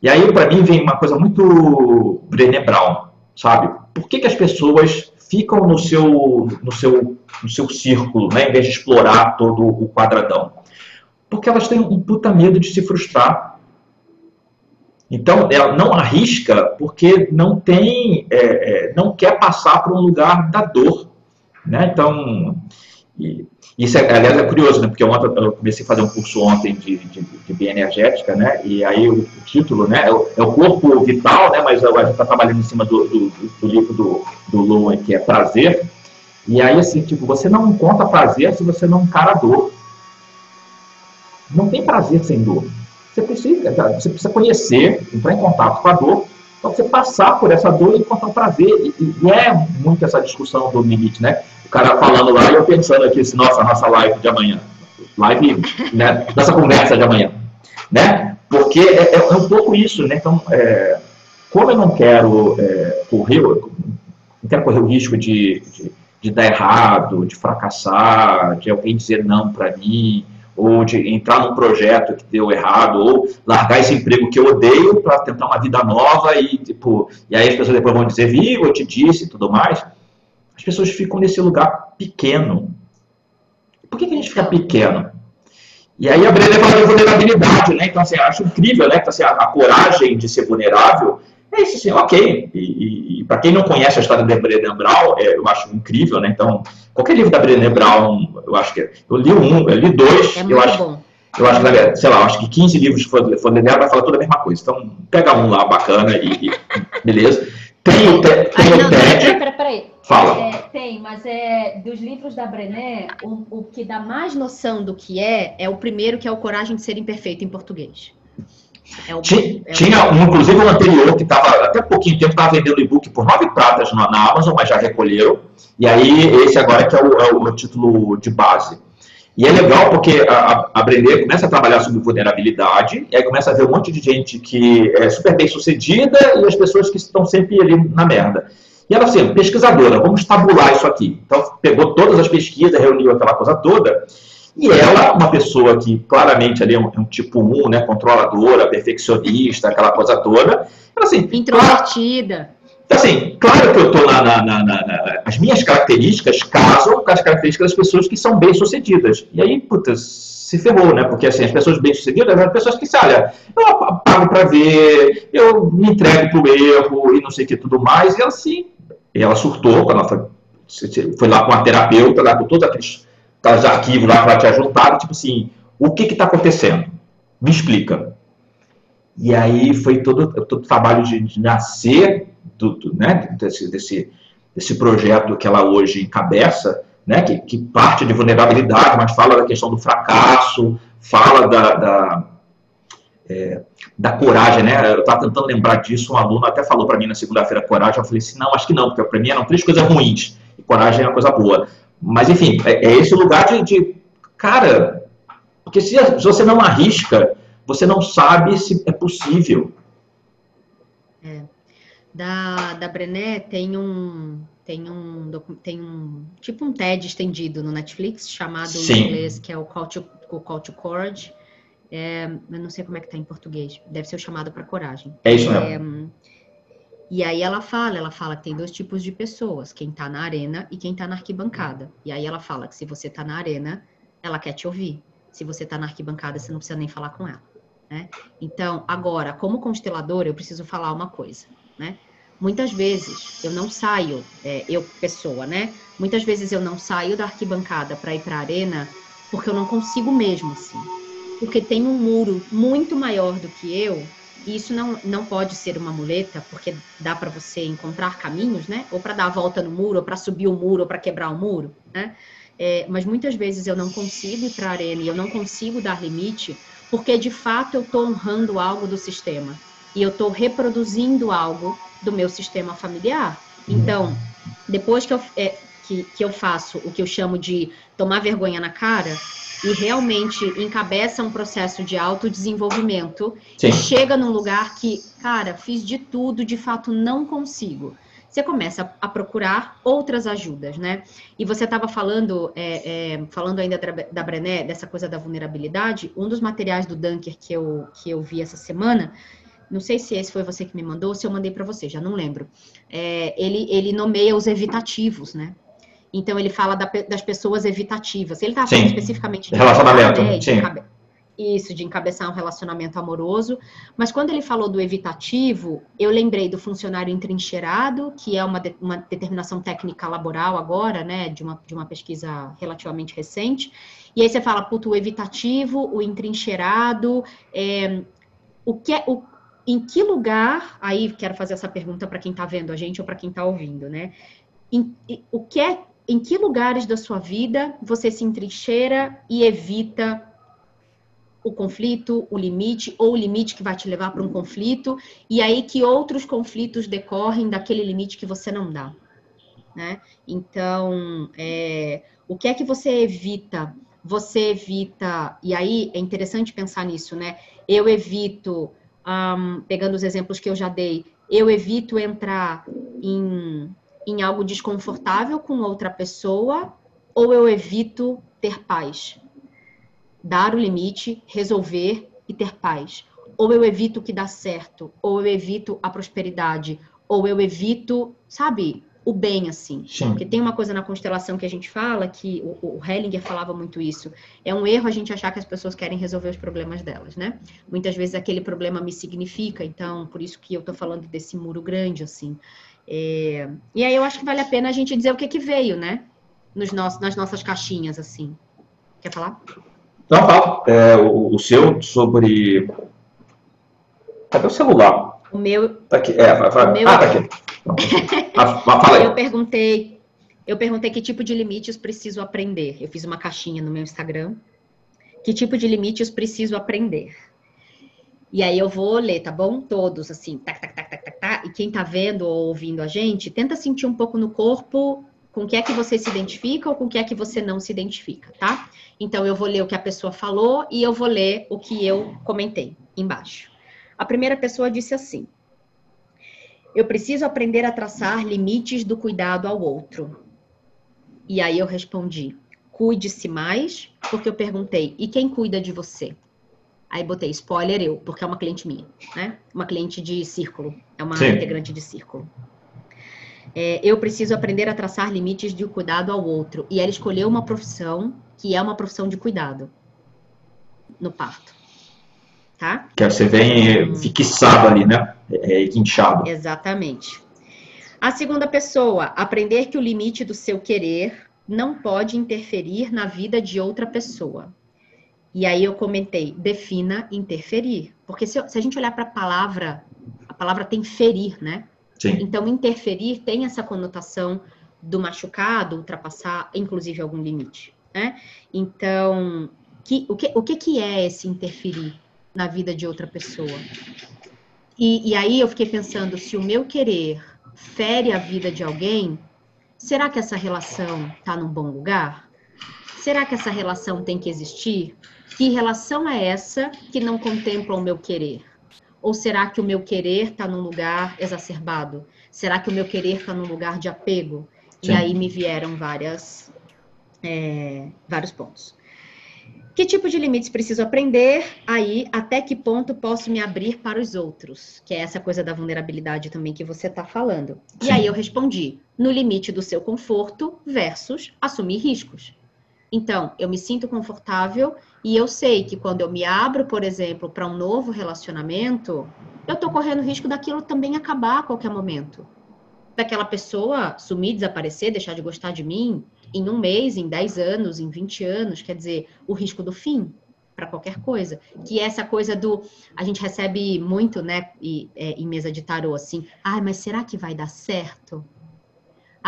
e aí, para mim, vem uma coisa muito Brené Brown, sabe? Por que, que as pessoas ficam no seu, no seu, no seu círculo, né, em vez de explorar todo o quadradão? Porque elas têm um puta medo de se frustrar. Então, ela não arrisca porque não tem, é, é, não quer passar por um lugar da dor. Né? Então, e, isso, é, aliás, é curioso, né? Porque ontem, eu comecei a fazer um curso ontem de, de, de bioenergética, né? E aí o, o título, né? É o, é o, corpo vital, né? Mas a gente está trabalhando em cima do, do, do livro do, do Lowen, que é prazer. E aí, assim, tipo, você não encontra prazer se você não encara dor. Não tem prazer sem dor. Você precisa, você precisa conhecer, entrar em contato com a dor, para você passar por essa dor e encontrar o prazer. E, e é muito essa discussão do limite, né? o cara falando lá e eu pensando aqui, assim, nossa, nossa live de amanhã. Live, né, nossa conversa de amanhã. Né? Porque é, é, é um pouco isso, né? Então, é, como eu não quero é, correr, não quero correr o risco de, de, de, dar errado, de fracassar, de alguém dizer não para mim, ou de entrar num projeto que deu errado, ou largar esse emprego que eu odeio para tentar uma vida nova e, tipo, e aí as pessoas depois vão dizer, viu, eu te disse e tudo mais as pessoas ficam nesse lugar pequeno. Por que, que a gente fica pequeno? E aí a Brenda fala de vulnerabilidade, né? Então, assim, acho incrível, né? Então, assim, a, a coragem de ser vulnerável é isso, assim, ok. E, e, e para quem não conhece a história da Brené Brown, é, eu acho incrível, né? Então, qualquer livro da Brené Brown, eu acho que... Eu li um, eu li dois, é eu acho... Bom. eu acho que, sei lá, acho que 15 livros que for, for ler vai falar toda a mesma coisa. Então, pega um lá bacana e, e beleza. Tem o, te, tem o TED. Peraí, peraí. Fala. É, tem, mas é dos livros da Brené, o, o que dá mais noção do que é, é o primeiro, que é o Coragem de Ser Imperfeito em português. É tinha, é tinha um, inclusive, um anterior que estava, até pouquinho tempo, estava vendendo e-book por nove pratas na, na, Amazon, mas já recolheram. E aí, esse agora que é o, é o título de base. E é legal porque a, a Brené começa a trabalhar sobre vulnerabilidade, e aí começa a ver um monte de gente que é super bem sucedida e as pessoas que estão sempre ali na merda. E ela, assim, pesquisadora, vamos tabular isso aqui. Então, pegou todas as pesquisas, reuniu aquela coisa toda, e ela, uma pessoa que claramente ali é um, é um tipo 1, né, controladora, perfeccionista, aquela coisa toda, ela, assim... Introvertida. Claro, assim, claro que eu estou na, na, na, na, As minhas características casam com as características das pessoas que são bem-sucedidas. E aí, putas, se ferrou, né? Porque assim, as pessoas bem-sucedidas são pessoas que, olha, eu pago para ver, eu me entrego pro erro e não sei o que tudo mais, e assim, e ela surtou ela foi, foi lá com a terapeuta, lá com todos aqueles, aqueles arquivos lá ela tinha juntado, tipo assim, o que está acontecendo? Me explica. E aí foi todo, todo o trabalho de, de nascer do, do, né, desse, desse, desse projeto que ela hoje encabeça, né, que, que, parte de vulnerabilidade, mas fala da questão do fracasso, fala da, da é, da coragem, né? Eu estava tentando lembrar disso, um aluno até falou para mim na segunda-feira coragem, eu falei assim, não, acho que não, porque para mim eram três coisas ruins, e coragem é uma coisa boa. Mas, enfim, é, é esse lugar de, de, cara, porque se, se você não arrisca, você não sabe se é possível. É. Da, da Brené tem um, tem um, tem um, tipo um TED estendido no Netflix, chamado Sim. em inglês, que é o Call to, o Call to Courage, é, eu não sei como é que tá em português. Deve ser o chamado para coragem. É isso mesmo. É, e aí ela fala, ela fala que tem dois tipos de pessoas, quem tá na arena e quem tá na arquibancada. E aí ela fala que se você tá na arena, ela quer te ouvir. Se você tá na arquibancada, você não precisa nem falar com ela. Né? Então, agora, como constelador, eu preciso falar uma coisa, né? Muitas vezes eu não saio, é, eu pessoa, né? Muitas vezes eu não saio da arquibancada para ir para a arena porque eu não consigo mesmo, assim porque tem um muro muito maior do que eu, isso não, não pode ser uma muleta, porque dá para você encontrar caminhos, né? Ou para dar a volta no muro, ou para subir o muro, ou para quebrar o muro, né? É, mas muitas vezes eu não consigo ir para a arena eu não consigo dar limite, porque de fato eu estou honrando algo do sistema e eu estou reproduzindo algo do meu sistema familiar. Então, depois que eu, é, que, que eu faço o que eu chamo de tomar vergonha na cara, e realmente encabeça um processo de autodesenvolvimento Sim. e chega num lugar que, cara, fiz de tudo, de fato não consigo. Você começa a procurar outras ajudas, né? E você estava falando, é, é, falando ainda da, Brené, dessa coisa da vulnerabilidade. Um dos materiais do Dunker que eu, que eu vi essa semana não sei se esse foi você que me mandou, se eu mandei para você, já não lembro. É, ele, ele nomeia os evitativos, né? Então ele fala da, das pessoas evitativas. Ele está falando especificamente de relacionamento. Né, de encabe... Isso, de encabeçar um relacionamento amoroso. Mas quando ele falou do evitativo, eu lembrei do funcionário entrincheirado, que é uma, de, uma determinação técnica laboral agora, né, de uma, de uma pesquisa relativamente recente. E aí você fala, puto, o evitativo, o entrincheirado, é, o que é, o, em que lugar, aí quero fazer essa pergunta para quem está vendo a gente ou para quem está ouvindo, né? Em, o que é em que lugares da sua vida você se entrincheira e evita o conflito, o limite, ou o limite que vai te levar para um conflito, e aí que outros conflitos decorrem daquele limite que você não dá. Né? Então, é, o que é que você evita? Você evita, e aí é interessante pensar nisso, né? Eu evito, um, pegando os exemplos que eu já dei, eu evito entrar em em algo desconfortável com outra pessoa ou eu evito ter paz? Dar o limite, resolver e ter paz. Ou eu evito o que dá certo, ou eu evito a prosperidade, ou eu evito, sabe, o bem, assim. Sim. Porque tem uma coisa na constelação que a gente fala, que o, o Hellinger falava muito isso. É um erro a gente achar que as pessoas querem resolver os problemas delas, né? Muitas vezes aquele problema me significa, então, por isso que eu tô falando desse muro grande, assim. É, e aí eu acho que vale a pena a gente dizer o que que veio, né? Nos nossos, nas nossas caixinhas, assim. Quer falar? Não, fala. É, o, o, seu sobre. Cadê o celular? O meu. Tá aqui. É, vai, vai. Meu... Ah, tá aqui. <laughs> ah, fala aí. Eu perguntei, eu perguntei que tipo de limites preciso aprender. Eu fiz uma caixinha no meu Instagram. Que tipo de limites preciso aprender? E aí eu vou ler, tá bom? Todos, assim, tac, tac, tac, tac, tac, tac. E quem tá vendo ou ouvindo a gente, tenta sentir um pouco no corpo com o que é que você se identifica ou com o que é que você não se identifica, tá? Então eu vou ler o que a pessoa falou e eu vou ler o que eu comentei embaixo. A primeira pessoa disse assim: Eu preciso aprender a traçar limites do cuidado ao outro. E aí eu respondi: Cuide-se mais, porque eu perguntei: E quem cuida de você? Aí botei spoiler eu, porque é uma cliente minha, né? Uma cliente de círculo, é uma Sim. integrante de círculo. É, eu preciso aprender a traçar limites de cuidado ao outro. E ela escolheu uma profissão que é uma profissão de cuidado no parto. Tá? Que você vem hum. fixado ali, né? É, guinchado. Exatamente. A segunda pessoa, aprender que o limite do seu querer não pode interferir na vida de outra pessoa. E aí eu comentei, defina interferir. Porque se, se a gente olhar para a palavra, a palavra tem ferir, né? Sim. Então, interferir tem essa conotação do machucado, ultrapassar, inclusive, algum limite. Né? Então, que, o, que, o que, que é esse interferir na vida de outra pessoa? E, e aí eu fiquei pensando, se o meu querer fere a vida de alguém, será que essa relação está num bom lugar? Será que essa relação tem que existir? Que relação é essa que não contempla o meu querer? Ou será que o meu querer está num lugar exacerbado? Será que o meu querer está num lugar de apego? Sim. E aí me vieram várias, é, vários pontos. Que tipo de limites preciso aprender? Aí, até que ponto posso me abrir para os outros? Que é essa coisa da vulnerabilidade também que você está falando. Sim. E aí eu respondi: no limite do seu conforto versus assumir riscos. Então, eu me sinto confortável e eu sei que quando eu me abro, por exemplo, para um novo relacionamento, eu estou correndo risco daquilo também acabar a qualquer momento. Daquela pessoa sumir, desaparecer, deixar de gostar de mim em um mês, em 10 anos, em 20 anos, quer dizer, o risco do fim para qualquer coisa. Que é essa coisa do. A gente recebe muito, né, e, é, em mesa de tarô, assim, ai, mas será que vai dar certo?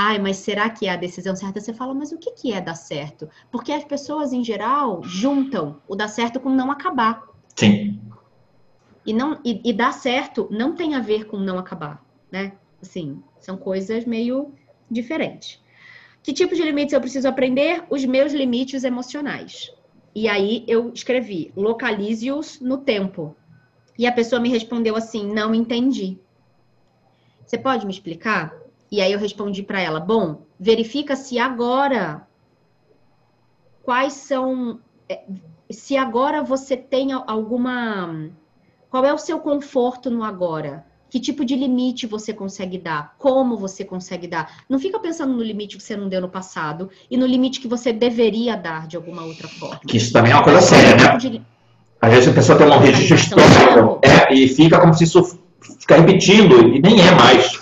Ai, mas será que é a decisão certa? Você fala, mas o que, que é dar certo? Porque as pessoas, em geral, juntam o dar certo com não acabar. Sim. E, não, e, e dar certo não tem a ver com não acabar, né? Assim, são coisas meio diferentes. Que tipo de limites eu preciso aprender? Os meus limites emocionais. E aí eu escrevi, localize-os no tempo. E a pessoa me respondeu assim: não entendi. Você pode me explicar? E aí eu respondi para ela: bom, verifica se agora quais são. É, se agora você tem alguma. Qual é o seu conforto no agora? Que tipo de limite você consegue dar? Como você consegue dar? Não fica pensando no limite que você não deu no passado e no limite que você deveria dar de alguma outra forma. Que isso também é uma coisa séria, né? De... Às vezes a pessoa tem um registro histórico é, e fica como se isso fica repetindo e nem é mais.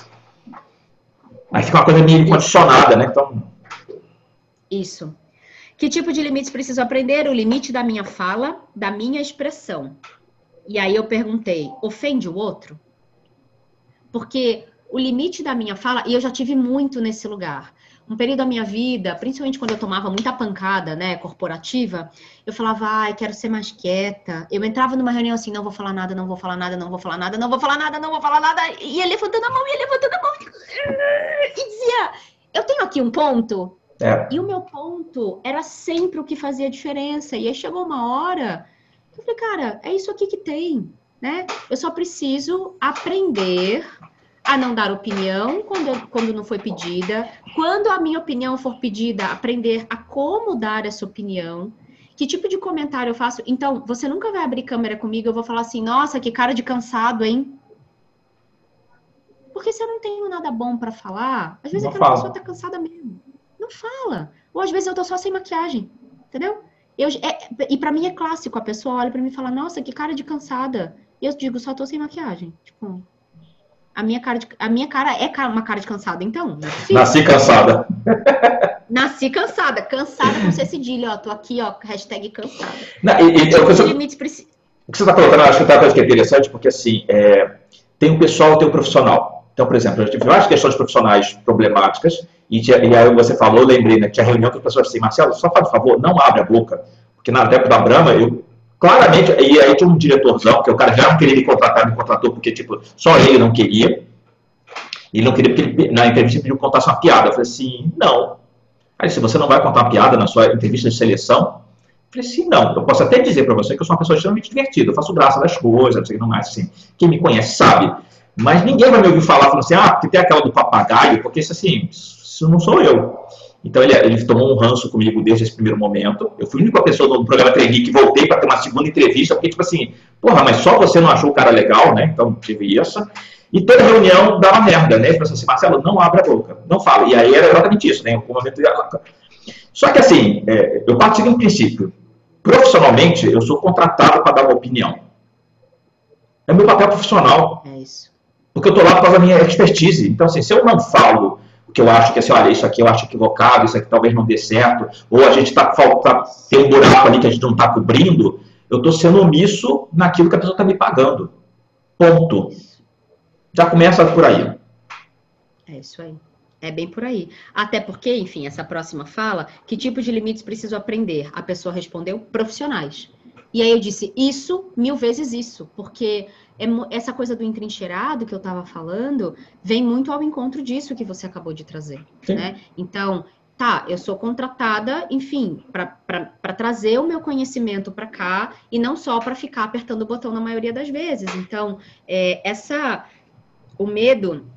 Aí fica uma coisa meio condicionada, né? Então... Isso. Que tipo de limites preciso aprender? O limite da minha fala, da minha expressão. E aí eu perguntei, ofende o outro? Porque o limite da minha fala, e eu já tive muito nesse lugar um período da minha vida, principalmente quando eu tomava muita pancada, né, corporativa, eu falava, ai, quero ser mais quieta. Eu entrava numa reunião assim, não vou falar nada, não vou falar nada, não vou falar nada, não vou falar nada, não vou falar nada, e ia levantando a mão, ia levantando a mão, e <laughs> dizia, eu tenho aqui um ponto. É. E o meu ponto era sempre o que fazia diferença. E aí chegou uma hora que eu falei, cara, é isso aqui que tem, né? Eu só preciso aprender a não dar opinião quando, quando não foi pedida. Quando a minha opinião for pedida, aprender a como dar essa opinião. Que tipo de comentário eu faço? Então, você nunca vai abrir câmera comigo, eu vou falar assim, nossa, que cara de cansado, hein? Porque se eu não tenho nada bom para falar, às vezes não aquela fala. pessoa tá cansada mesmo. Não fala. Ou às vezes eu tô só sem maquiagem, entendeu? Eu, é, e para mim é clássico, a pessoa olha para mim e fala, nossa, que cara de cansada. E eu digo, só tô sem maquiagem. Tipo, a minha cara, de, a minha cara é uma cara de cansada, então. Nasci cansada. <laughs> Nasci cansada, cansada com C cedilha, ó. Tô aqui, ó, hashtag cansada. Não, e, e, tipo limites preci... O que você está colocando, eu acho que tá coisa que é interessante, porque assim, é, tem o pessoal tem o profissional. Então, por exemplo, eu tive várias questões profissionais problemáticas, e, tinha, e aí você falou, lembrei, né, tinha reunião com as pessoas assim, Marcelo, só faz favor, não abre a boca. Porque na época da Brahma, eu claramente, e aí tinha um diretorzão, que o cara já não queria me contratar, me contratou porque, tipo, só ele não queria. Ele não queria porque ele, na entrevista pediu que contasse uma piada. Eu falei assim, não. Aí, se você não vai contar uma piada na sua entrevista de seleção, eu falei assim, não. Eu posso até dizer para você que eu sou uma pessoa extremamente divertida, eu faço graça das coisas, não sei o que mais, assim. Quem me conhece sabe. Mas ninguém vai me ouvir falar, falando assim, ah, porque tem aquela do papagaio, porque isso assim, isso não sou eu. Então ele, ele tomou um ranço comigo desde esse primeiro momento. Eu fui a única pessoa no programa Trainee que voltei para ter uma segunda entrevista, porque, tipo assim, porra, mas só você não achou o cara legal, né? Então tive isso. E toda reunião dava merda, né? Ele falou assim, Marcelo, não abre a boca, não fala. E aí era exatamente isso, né? O momento Só que assim, é, eu parto de um princípio. Profissionalmente, eu sou contratado para dar uma opinião. É meu papel profissional. É isso. Porque eu estou lá por causa da minha expertise. Então, assim, se eu não falo que eu acho que assim, olha, isso aqui eu acho equivocado, isso aqui talvez não dê certo, ou a gente está tá, tem um buraco ali que a gente não está cobrindo, eu estou sendo omisso naquilo que a pessoa está me pagando. Ponto. Já começa por aí. É isso aí. É bem por aí. Até porque, enfim, essa próxima fala, que tipo de limites preciso aprender? A pessoa respondeu, profissionais. E aí eu disse, isso, mil vezes isso, porque é, essa coisa do entrincheirado que eu estava falando vem muito ao encontro disso que você acabou de trazer. Né? Então, tá, eu sou contratada, enfim, para trazer o meu conhecimento para cá e não só para ficar apertando o botão na maioria das vezes. Então, é, essa o medo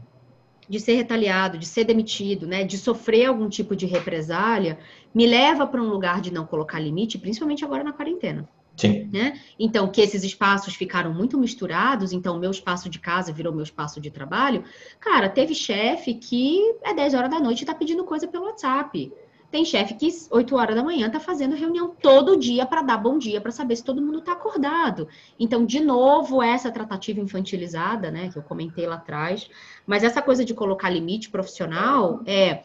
de ser retaliado, de ser demitido, né, de sofrer algum tipo de represália, me leva para um lugar de não colocar limite, principalmente agora na quarentena. Sim. Né? Então, que esses espaços ficaram muito misturados, então meu espaço de casa virou meu espaço de trabalho. Cara, teve chefe que é 10 horas da noite e tá pedindo coisa pelo WhatsApp. Tem chefe que 8 horas da manhã tá fazendo reunião todo dia para dar bom dia, para saber se todo mundo tá acordado. Então, de novo, essa tratativa infantilizada, né, que eu comentei lá atrás, mas essa coisa de colocar limite profissional é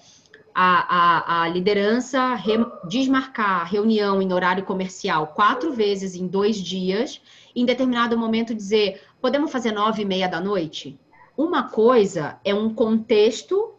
a, a, a liderança re, desmarcar reunião em horário comercial quatro vezes em dois dias, em determinado momento dizer, podemos fazer nove e meia da noite? Uma coisa é um contexto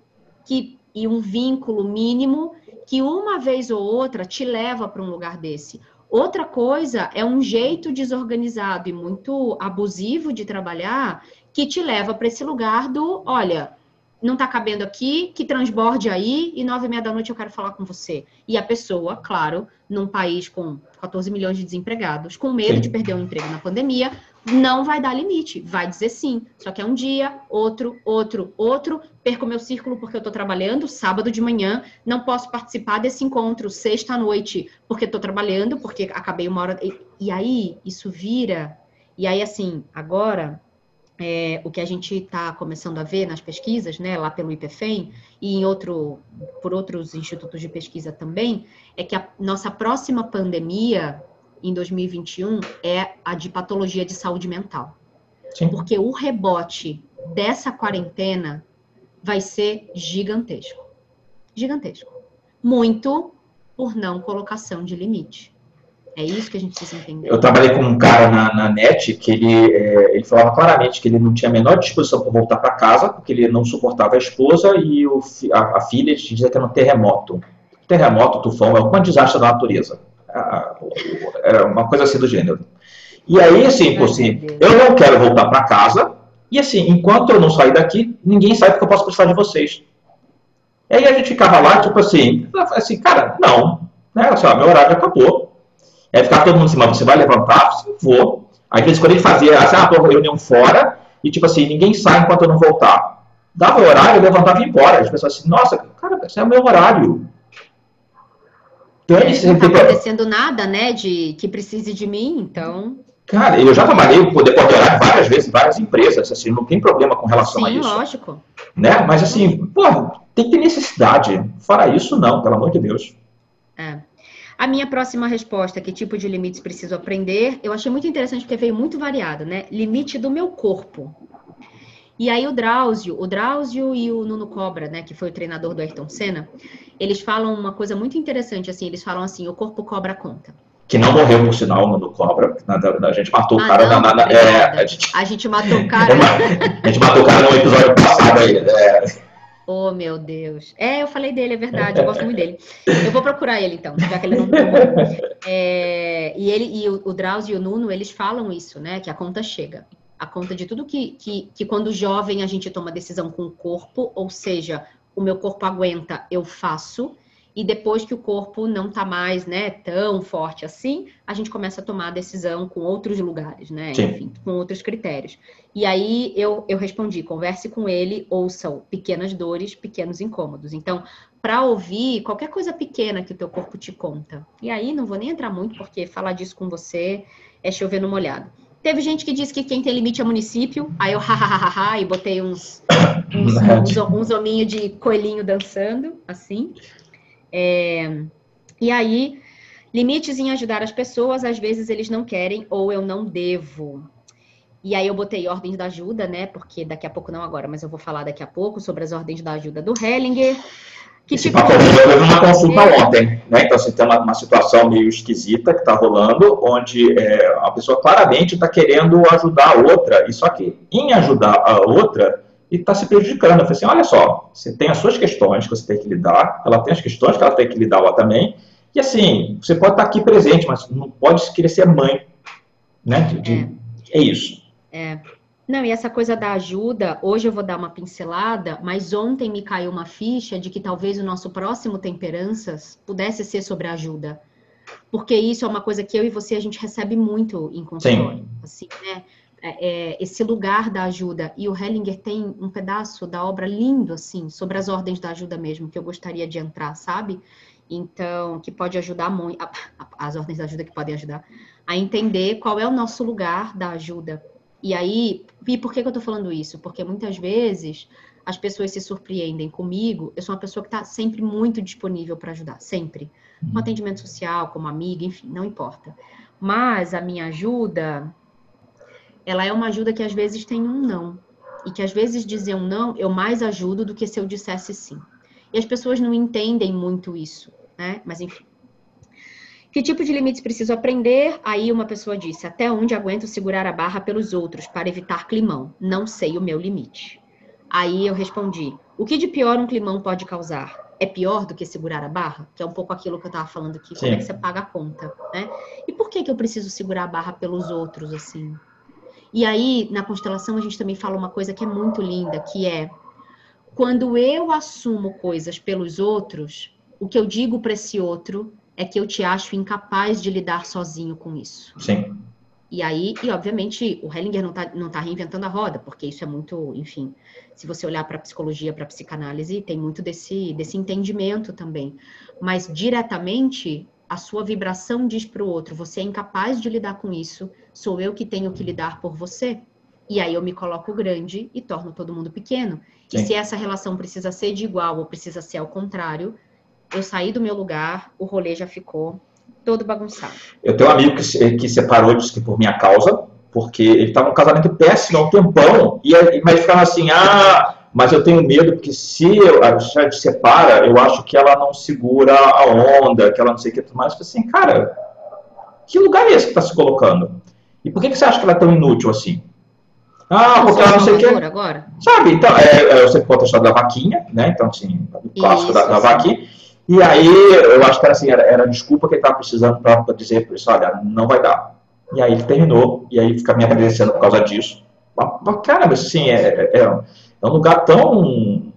que, e um vínculo mínimo que uma vez ou outra te leva para um lugar desse. Outra coisa é um jeito desorganizado e muito abusivo de trabalhar que te leva para esse lugar do, olha, não está cabendo aqui, que transborde aí, e nove e meia da noite eu quero falar com você. E a pessoa, claro, num país com 14 milhões de desempregados, com medo sim. de perder o um emprego na pandemia, não vai dar limite, vai dizer sim. Só que é um dia, outro, outro, outro, perco meu círculo porque eu estou trabalhando, sábado de manhã, não posso participar desse encontro sexta à noite porque estou trabalhando, porque acabei uma hora. E, e aí, isso vira. E aí, assim, agora é, o que a gente está começando a ver nas pesquisas, né, lá pelo IPFEM e em outro, por outros institutos de pesquisa também, é que a nossa próxima pandemia em 2021 é a de patologia de saúde mental. Sim. Porque o rebote dessa quarentena vai ser gigantesco. Gigantesco. Muito por não colocação de limite. É isso que a gente precisa entender. Eu trabalhei com um cara na, na net que ele, é, ele falava claramente que ele não tinha a menor disposição para voltar para casa, porque ele não suportava a esposa e o, a, a filha dizia que era um terremoto. Terremoto, tufão, é um desastre da natureza. Era uma coisa assim do gênero. E aí, assim, por assim, eu não quero voltar para casa, e assim, enquanto eu não sair daqui, ninguém sabe porque eu posso precisar de vocês. E aí a gente ficava lá, tipo assim, assim, cara, não, né, assim, ó, meu horário acabou, Aí ficava todo mundo assim, mas você vai levantar? Sim, vou. Aí, de vez em quando, ele fazia assim, ah, tô reunião fora, e tipo assim, ninguém sai enquanto eu não voltar. Dava o horário, eu levantava e ia embora. As pessoas assim, nossa, cara, esse é o meu horário. Então, é, não está acontecendo nada, né, de que precise de mim, então... Cara, eu já trabalhei por depois de horário várias vezes em várias empresas, assim, não tem problema com relação Sim, a isso. Sim, lógico. Né? Mas assim, pô, tem que ter necessidade. Fora isso, não, pelo amor de Deus. A minha próxima resposta, que tipo de limites preciso aprender, eu achei muito interessante porque veio muito variado, né? Limite do meu corpo. E aí o Drauzio, o Drauzio e o Nuno Cobra, né, que foi o treinador do Ayrton Senna, eles falam uma coisa muito interessante, assim, eles falam assim, o corpo cobra a conta. Que não morreu, por sinal, no Cobra. A gente matou Ah, o cara não, na. na- na- é, a, gente, A gente matou o cara. <laughs> a gente matou o cara no episódio passado aí. É, Oh, meu Deus. É, eu falei dele, é verdade, eu gosto muito dele. Eu vou procurar ele, então, já que ele não tá. É, e ele e o, o Drauzio e o Nuno, eles falam isso, né? Que a conta chega. A conta de tudo que, que, que quando jovem a gente toma decisão com o corpo, ou seja, o meu corpo aguenta, eu faço. E depois que o corpo não tá mais, né, tão forte assim, a gente começa a tomar a decisão com outros lugares, né? Sim. Enfim, com outros critérios. E aí eu, eu respondi: converse com ele, ouçam pequenas dores, pequenos incômodos. Então, para ouvir qualquer coisa pequena que o teu corpo te conta. E aí não vou nem entrar muito, porque falar disso com você é chover no molhado. Teve gente que disse que quem tem limite é município, aí eu <laughs> hahaha e botei uns, uns, uns, uns hominhos de coelhinho dançando, assim. É, e aí, limites em ajudar as pessoas, às vezes eles não querem ou eu não devo. E aí eu botei ordens da ajuda, né? Porque daqui a pouco, não agora, mas eu vou falar daqui a pouco sobre as ordens da ajuda do Hellinger. Que Esse tipo papo eu uma consulta ontem, né? Então, assim, tem uma, uma situação meio esquisita que está rolando, onde é, a pessoa claramente está querendo ajudar a outra, e só que em ajudar a outra, e está se prejudicando. Eu falei assim, olha só, você tem as suas questões que você tem que lidar, ela tem as questões que ela tem que lidar lá também, e assim, você pode estar aqui presente, mas não pode querer ser mãe, né? De, é. é isso. É. Não, e essa coisa da ajuda, hoje eu vou dar uma pincelada, mas ontem me caiu uma ficha de que talvez o nosso próximo Temperanças pudesse ser sobre ajuda. Porque isso é uma coisa que eu e você a gente recebe muito em consultório. Sim. Assim, né? É, é, esse lugar da ajuda. E o Hellinger tem um pedaço da obra lindo, assim, sobre as ordens da ajuda mesmo, que eu gostaria de entrar, sabe? Então, que pode ajudar muito, as ordens da ajuda que podem ajudar a entender qual é o nosso lugar da ajuda. E aí, e por que, que eu tô falando isso? Porque muitas vezes as pessoas se surpreendem comigo. Eu sou uma pessoa que está sempre muito disponível para ajudar, sempre. Com atendimento social, como amiga, enfim, não importa. Mas a minha ajuda, ela é uma ajuda que às vezes tem um não. E que às vezes dizer um não, eu mais ajudo do que se eu dissesse sim. E as pessoas não entendem muito isso, né? Mas enfim. Que tipo de limites preciso aprender? Aí uma pessoa disse: até onde aguento segurar a barra pelos outros para evitar climão? Não sei o meu limite. Aí eu respondi: o que de pior um climão pode causar? É pior do que segurar a barra? Que é um pouco aquilo que eu estava falando aqui. Como Sim. é que você paga a conta, né? E por que que eu preciso segurar a barra pelos outros assim? E aí na constelação a gente também fala uma coisa que é muito linda, que é quando eu assumo coisas pelos outros, o que eu digo para esse outro é que eu te acho incapaz de lidar sozinho com isso. Sim. E aí, e obviamente, o Hellinger não está não tá reinventando a roda, porque isso é muito, enfim, se você olhar para a psicologia, para a psicanálise, tem muito desse, desse entendimento também. Mas diretamente, a sua vibração diz para o outro: você é incapaz de lidar com isso, sou eu que tenho que lidar por você. E aí eu me coloco grande e torno todo mundo pequeno. E Sim. se essa relação precisa ser de igual ou precisa ser ao contrário, eu saí do meu lugar, o rolê já ficou todo bagunçado. Eu tenho um amigo que, que separou, disse que por minha causa, porque ele estava num casamento péssimo há um tempão, e mas ficava assim, ah, mas eu tenho medo, porque se eu- a gente separa, eu acho que ela não segura a onda, que ela não sei o que mais. Eu falei assim, cara, que lugar é esse que está se colocando? E por que, que você acha que ela é tão inútil assim? Ah, porque ela não sei o que. agora? Sabe, então, é, é, eu sempre conto a história da vaquinha, né? Então, assim, o clássico da, Isso, da sim. vaquinha. E aí, eu acho que era assim, era, era a desculpa que ele estava precisando para dizer para isso, olha, não vai dar. E aí ele terminou, e aí fica me agradecendo por causa disso. Mas, mas, Caramba, assim, é, é, é um lugar tão,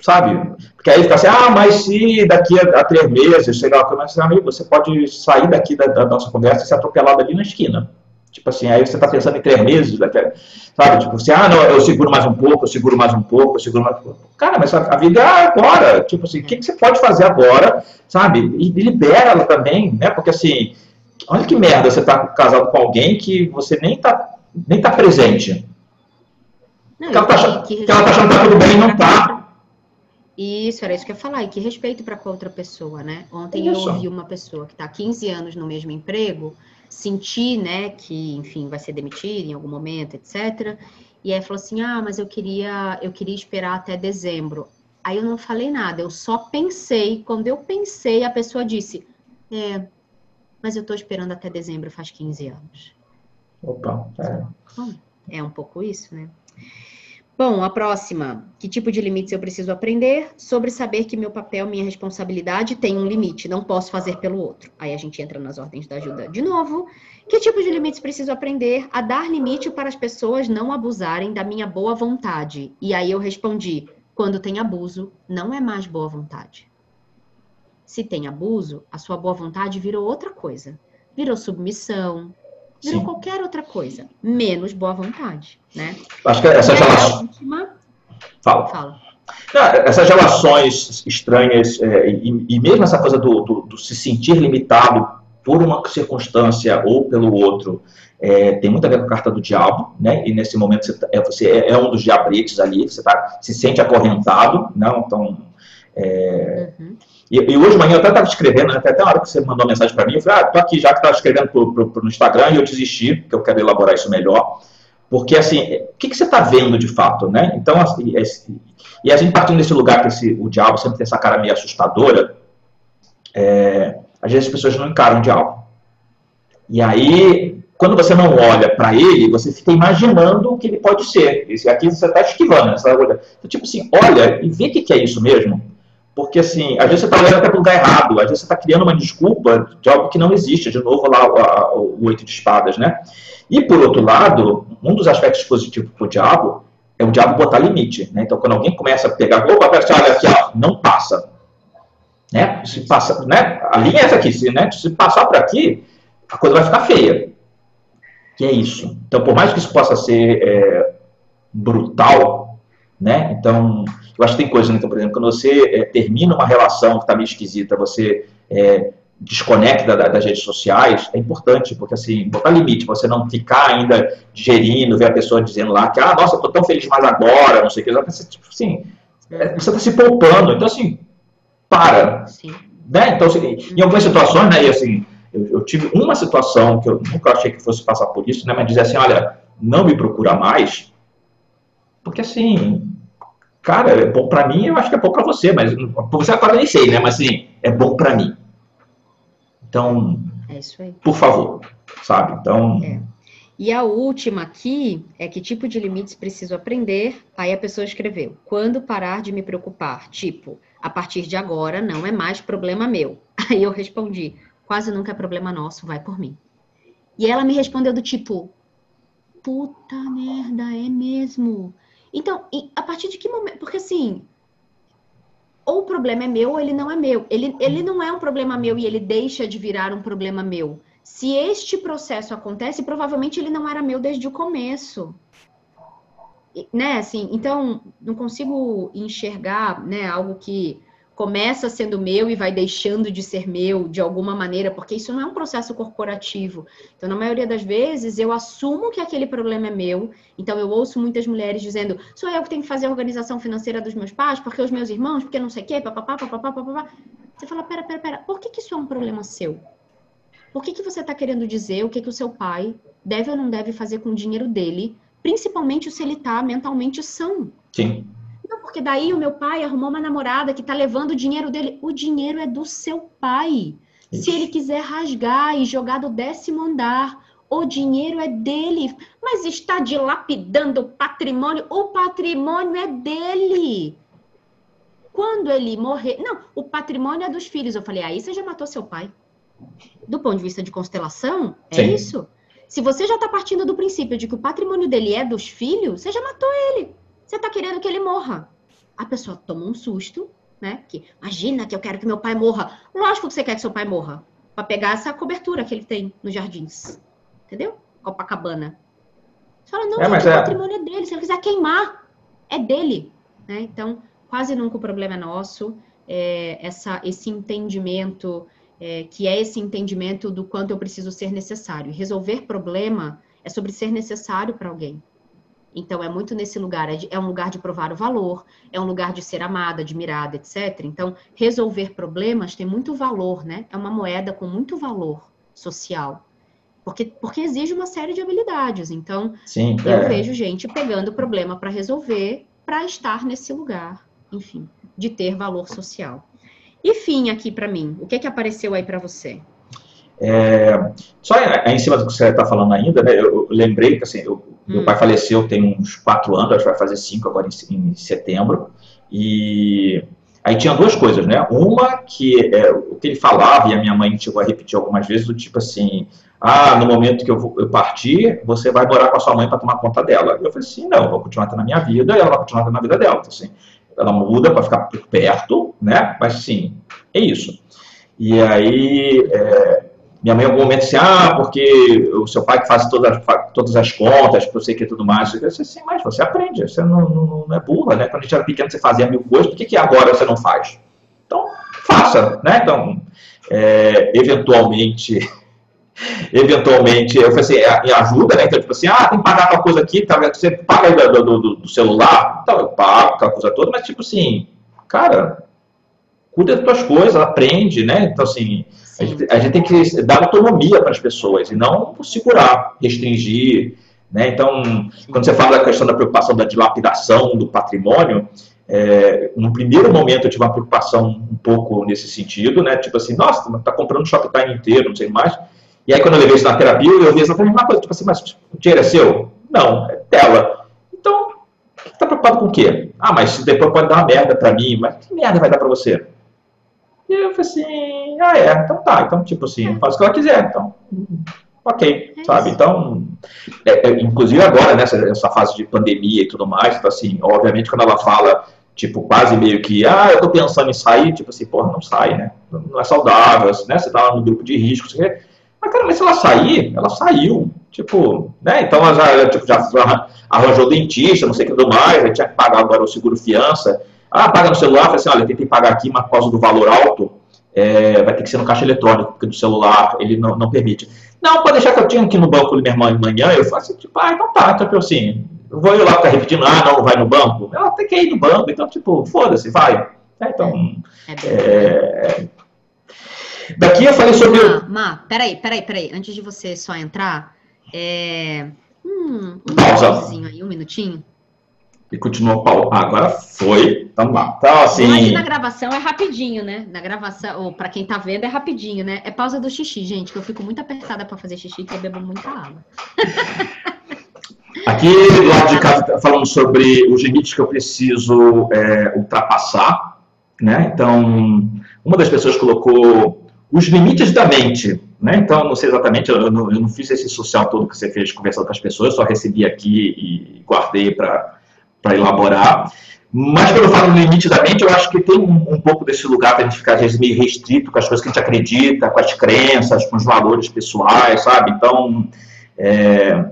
sabe? Porque aí fica assim, ah, mas se daqui a, a três meses, sei lá, começo amigo, você pode sair daqui da, da nossa conversa e ser atropelado ali na esquina. Tipo assim, aí você está pensando em três meses, sabe? Tipo assim, ah, não, eu seguro mais um pouco, eu seguro mais um pouco, eu seguro mais um pouco. Cara, mas a, vida é agora. Tipo assim, o que, que você pode fazer agora, sabe? E, e libera ela também, né? Porque assim, olha que merda você tá casado com alguém que você nem tá, nem tá presente. Não, Que ela tá achando- que ela tá achando que tá tudo bem e não tá. Isso, era isso que eu ia falar. E que respeito para com outra pessoa, né? Ontem Isso. eu ouvi uma pessoa que está há 15 anos no mesmo emprego, sentir, né, que, enfim, vai ser demitida em algum momento, etc. E aí falou assim: "Ah, mas eu queria, eu queria esperar até dezembro". Aí eu não falei nada, eu só pensei. Quando eu pensei, a pessoa disse: É, mas eu tô esperando até dezembro, faz 15 anos. Opa, é. É um pouco isso, né? Bom, a próxima. Que tipo de limites eu preciso aprender? Sobre saber que meu papel, minha responsabilidade tem um limite, não posso fazer pelo outro. Aí a gente entra nas ordens da ajuda de novo. Que tipo de limites preciso aprender? A dar limite para as pessoas não abusarem da minha boa vontade. E aí eu respondi: quando tem abuso, não é mais boa vontade. Se tem abuso, a sua boa vontade virou outra coisa. Virou submissão, virou Sim. qualquer outra coisa, menos boa vontade, né? Acho que essas relações... Última... Fala. Fala. Não, essas relações estranhas é, e, e, mesmo essa coisa do, do, do, se sentir limitado por uma circunstância ou pelo outro é, tem muito a ver com a carta do diabo, né? E nesse momento você, tá, é, você é, é um dos diabretes ali, você tá, se sente acorrentado, não? Então, é, uhum. E, e, hoje de manhã eu até estava escrevendo, né, até, até a hora que você mandou a mensagem para mim, eu falei, ah, tô aqui já que estava escrevendo pro, pro, pro, no Instagram e eu desisti, porque eu quero elaborar isso melhor. Porque, assim, o que, que você está vendo de fato, né? Então, assim, e a gente partindo desse lugar que esse, o diabo sempre tem essa cara meio assustadora, é, às vezes as pessoas não encaram o diabo. E aí, quando você não olha para ele, você fica imaginando o que ele pode ser. Esse aqui você está esquivando. Você tá então, tipo assim, olha e vê o que, que é isso mesmo. Porque, assim, às vezes você está olhando até para o lugar errado, às vezes você está criando uma desculpa de algo que não existe. De novo, lá o, o oito de espadas, né? E, por outro lado, um dos aspectos positivos para o diabo é o diabo botar limite. Né? Então, quando alguém começa a pegar, opa, olha aqui, ó, não passa. Né? Se passa, né? A linha é essa aqui. Se, né? se passar por aqui, a coisa vai ficar feia. Que é isso. Então, por mais que isso possa ser é, brutal, né? Então, eu acho que tem coisa, né? então, por exemplo, quando você é, termina uma relação que está meio esquisita, você é, desconecta da, das redes sociais, é importante, porque assim, botar limite, você não ficar ainda digerindo, ver a pessoa dizendo lá que, ah, nossa, tô tão feliz mais agora, não sei o que, tipo, assim, é, você está se poupando, então assim, para. Sim. Né? Então, assim, em algumas situações, né, e assim, eu, eu, tive uma situação que eu nunca achei que fosse passar por isso, né, mas dizer assim, olha, não me procura mais, porque assim, cara, é bom para mim, eu acho que é bom para você, mas para você agora nem sei, né? Mas assim, é bom para mim. Então, é por favor, sabe? Então. É. E a última aqui é que tipo de limites preciso aprender? Aí a pessoa escreveu: quando parar de me preocupar? Tipo, a partir de agora não é mais problema meu. <laughs> Aí eu respondi: quase nunca é problema nosso, vai por mim. E ela me respondeu do tipo: puta merda, é mesmo. Então, a partir de que momento? Porque assim, ou o problema é meu ou ele não é meu. Ele, ele não é um problema meu e ele deixa de virar um problema meu. Se este processo acontece, provavelmente ele não era meu desde o começo. Né, assim, então, não consigo enxergar, né, algo que começa sendo meu e vai deixando de ser meu de alguma maneira, porque isso não é um processo corporativo. Então, na maioria das vezes, eu assumo que aquele problema é meu. Então, eu ouço muitas mulheres dizendo: sou eu que tenho que fazer a organização financeira dos meus pais, porque os meus irmãos, porque não sei o quê, papapá, papapá, papapá. Você fala: pera, pera, pera, por que, que isso é um problema seu? Por que, que você está querendo dizer o que, que o seu pai deve ou não deve fazer com o dinheiro dele, principalmente se ele está mentalmente são? Sim. Não, porque daí o meu pai arrumou uma namorada que tá levando o dinheiro dele. O dinheiro é do seu pai. Isso. Se ele quiser rasgar e jogar do décimo andar, o dinheiro é dele. Mas está dilapidando o patrimônio. O patrimônio é dele. Quando ele morrer. Não, o patrimônio é dos filhos. Eu falei, aí você já matou seu pai. Do ponto de vista de constelação, é Sim. isso. Se você já está partindo do princípio de que o patrimônio dele é dos filhos, você já matou ele. Você está querendo que ele morra. A pessoa toma um susto, né? Que imagina que eu quero que meu pai morra. Lógico que você quer que seu pai morra. Para pegar essa cobertura que ele tem nos jardins. Entendeu? Copacabana. Você fala, não, é, mas o é... patrimônio é dele. Se ele quiser queimar, é dele. Né? Então, quase nunca o problema é nosso. É, essa, esse entendimento, é, que é esse entendimento do quanto eu preciso ser necessário. Resolver problema é sobre ser necessário para alguém. Então, é muito nesse lugar, é, é um lugar de provar o valor, é um lugar de ser amada, admirada, etc. Então, resolver problemas tem muito valor, né? É uma moeda com muito valor social. Porque, porque exige uma série de habilidades. Então, Sim, eu é. vejo gente pegando problema para resolver para estar nesse lugar. enfim, de ter valor social. E fim aqui para mim, o que que apareceu aí para você? É, só em cima do que você está falando ainda, né, eu lembrei que assim, eu, hum. meu pai faleceu tem uns quatro anos, acho que vai fazer cinco agora em, em setembro, e aí tinha duas coisas, né? Uma que é, o que ele falava, e a minha mãe chegou a repetir algumas vezes, do tipo assim, ah, no momento que eu, eu partir, você vai morar com a sua mãe para tomar conta dela. Eu falei assim, não, eu vou continuar tendo a minha vida, e ela vai continuar tendo a vida dela. Então, assim, ela muda para ficar perto, né? Mas sim, é isso. E aí, é, minha mãe em algum momento disse, ah, porque o seu pai que faz todas, todas as contas, para você que e tudo mais. Eu disse, sim, mas você aprende, você não, não, não, é burra, né? Quando a gente era pequeno você fazia mil coisas, por que, que agora você não faz? Então, faça, né? Então, é, eventualmente, <laughs> eventualmente, eu falei assim, é, me ajuda, né? Então, tipo assim, ah, tem que pagar tal coisa aqui, tá, você paga do, do, do celular, então eu pago aquela coisa toda, mas tipo assim, cara, cuida das tuas coisas, aprende, né? Então, assim, a gente, a gente, tem que dar autonomia para as pessoas e não segurar, restringir. Né? Então, quando você fala da questão da preocupação da dilapidação do patrimônio, é, no primeiro momento eu tive uma preocupação um pouco nesse sentido, né? Tipo assim, nossa, tá comprando um Shoptime inteiro, não sei mais. E aí quando eu levei isso na terapia, eu vi exatamente a mesma coisa, tipo assim, mas o dinheiro é seu? Não, é dela. Então, tá preocupado com o quê? Ah, mas depois pode dar uma merda para mim, mas que merda vai dar para você? E eu falei assim, ah é, então tá, então tipo assim, faz o que ela quiser, então ok, é sabe? Então, é, é, inclusive agora, nessa essa fase de pandemia e tudo mais, então, assim, obviamente quando ela fala, tipo, quase meio que, ah, eu tô pensando em sair, tipo assim, porra, não sai, né? Não é saudável, né? Você tá no grupo de risco, você... mas cara, mas se ela sair, ela saiu, tipo, né? Então ela já, tipo, já arranjou dentista, não sei o que tudo mais, aí tinha que pagar agora o seguro fiança, ah, paga no celular, fala assim, olha, tentei pagar aqui, mas por causa do valor alto, é, vai ter que ser no caixa eletrônico, porque do celular ele não, não permite. Não, pode deixar que eu tinha aqui no banco meu irmão amanhã, eu faço assim, tipo, ah, então tá, então tipo assim, eu vou ir lá ficar repetindo, ah, não, não vai no banco. Ela tem que ir no banco, então, tipo, foda-se, vai. É, então, é, é, daqui eu falei sobre... Ah, Má, peraí, peraí, peraí, antes de você só entrar, é... Hum, um aí, um minutinho e continuou pau. Ah, agora foi. Então lá. Então, assim. Mas na gravação é rapidinho, né? Na gravação, ou para quem tá vendo, é rapidinho, né? É pausa do xixi, gente, que eu fico muito apertada para fazer xixi, que eu bebo muita água. <laughs> Aqui, do lado de cá, tá falando sobre os limites que eu preciso é, ultrapassar, né? Então, uma das pessoas colocou os limites da mente, né? Então, não sei exatamente, eu não, eu não fiz esse social todo que você fez conversando com as pessoas, só recebi aqui e guardei para para elaborar. Mas quando eu falo mente, eu acho que tem um, um pouco desse lugar para a gente ficar, às vezes, meio restrito com as coisas que a gente acredita, com as crenças, com os valores pessoais, sabe? Então, é,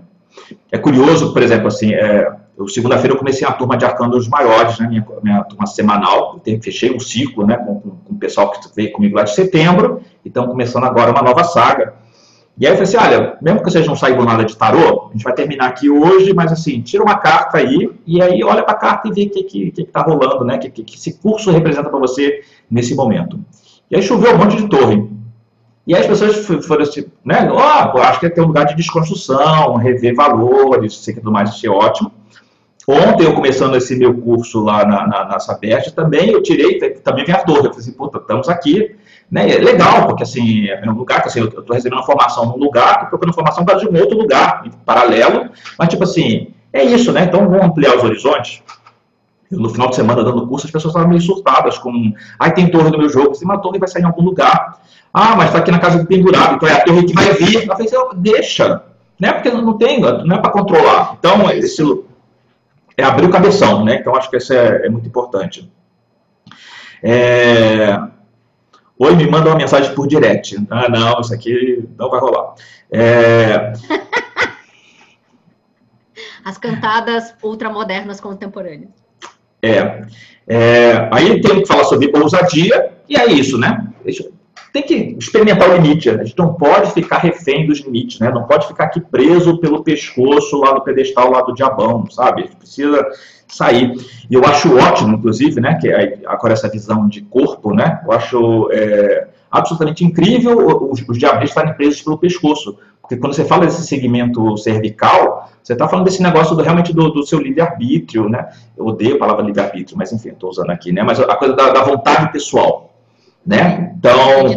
é curioso, por exemplo, assim, é, segunda-feira eu comecei a turma de arcanos maiores, né, minha, minha turma semanal, eu fechei um ciclo, né, com, com, com o pessoal que veio comigo lá de setembro, e estão começando agora uma nova saga. E aí eu falei assim, olha, mesmo que vocês não saibam nada de tarô, a gente vai terminar aqui hoje, mas assim, tira uma carta aí, e aí olha para a carta e vê o que está que, que tá rolando, né? O que, que, que esse curso representa para você nesse momento. E aí choveu um monte de torre. E aí as pessoas foram assim, né? Ó, oh, acho que tem um lugar de desconstrução, rever valores, sei que tudo mais, isso é ótimo. Ontem, eu começando esse meu curso lá na, na, na também eu tirei, também vem a torre. Eu falei assim, puta, estamos aqui né? É legal, porque assim, é um lugar que assim, eu estou recebendo uma formação num lugar, estou procurando formação para de um outro lugar, paralelo, mas tipo assim, é isso, né? Então vamos ampliar os horizontes. no final de semana, dando curso, as pessoas estavam meio surtadas com, ai, tem torre no meu jogo, assim, uma torre vai sair em algum lugar. Ah, mas está aqui na casa do pendurado, então é a torre que vai vir. Eu falei assim, deixa, né? Porque não tem, não é para controlar. Então, esse é abrir o cabeção, né? Então, acho que isso é, é muito importante. É, Oi, me manda uma mensagem por direct. Ah, não, isso aqui não vai rolar. É... <laughs> As cantadas ultramodernas contemporâneas. É, é, aí tem que falar sobre ousadia, e é isso, né? Tem que experimentar o limite. Né? A gente não pode ficar refém dos limites, né? Não pode ficar aqui preso pelo pescoço lá do pedestal, lá do diabão, sabe? A gente precisa sair. E eu acho ótimo, inclusive, né, que é agora essa visão de corpo, né, eu acho é, absolutamente incrível os, os diabos estarem presos pelo pescoço, Porque quando você fala desse segmento cervical, você está falando desse negócio do, realmente do, do seu livre-arbítrio, né? Eu odeio a palavra livre-arbítrio, mas enfim, estou usando aqui, né? Mas a coisa da, da vontade pessoal, né? Então,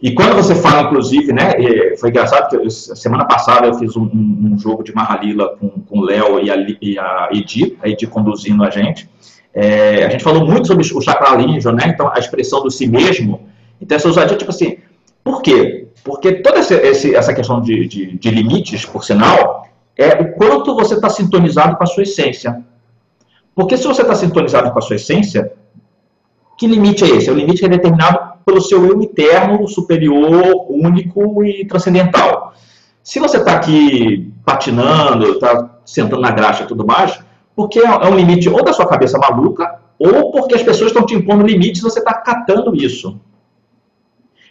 e quando você fala, inclusive, né? Foi engraçado que eu, semana passada eu fiz um, um, jogo de Mahalila com, com o Léo e a, e a Edi, a Edi conduzindo a gente. É, a gente falou muito sobre o chakra né? Então, a expressão do si mesmo. Então, essa ousadia, tipo assim, por quê? Porque toda essa, essa questão de, de, de limites, por sinal, é o quanto você está sintonizado com a sua essência. Porque se você está sintonizado com a sua essência, que limite é esse? É o limite que é determinado pelo seu eu interno, superior, único e transcendental. Se você está aqui patinando, está sentando na graxa e tudo mais, porque é, é um limite ou da sua cabeça maluca, ou porque as pessoas estão te impondo limites e você está catando isso.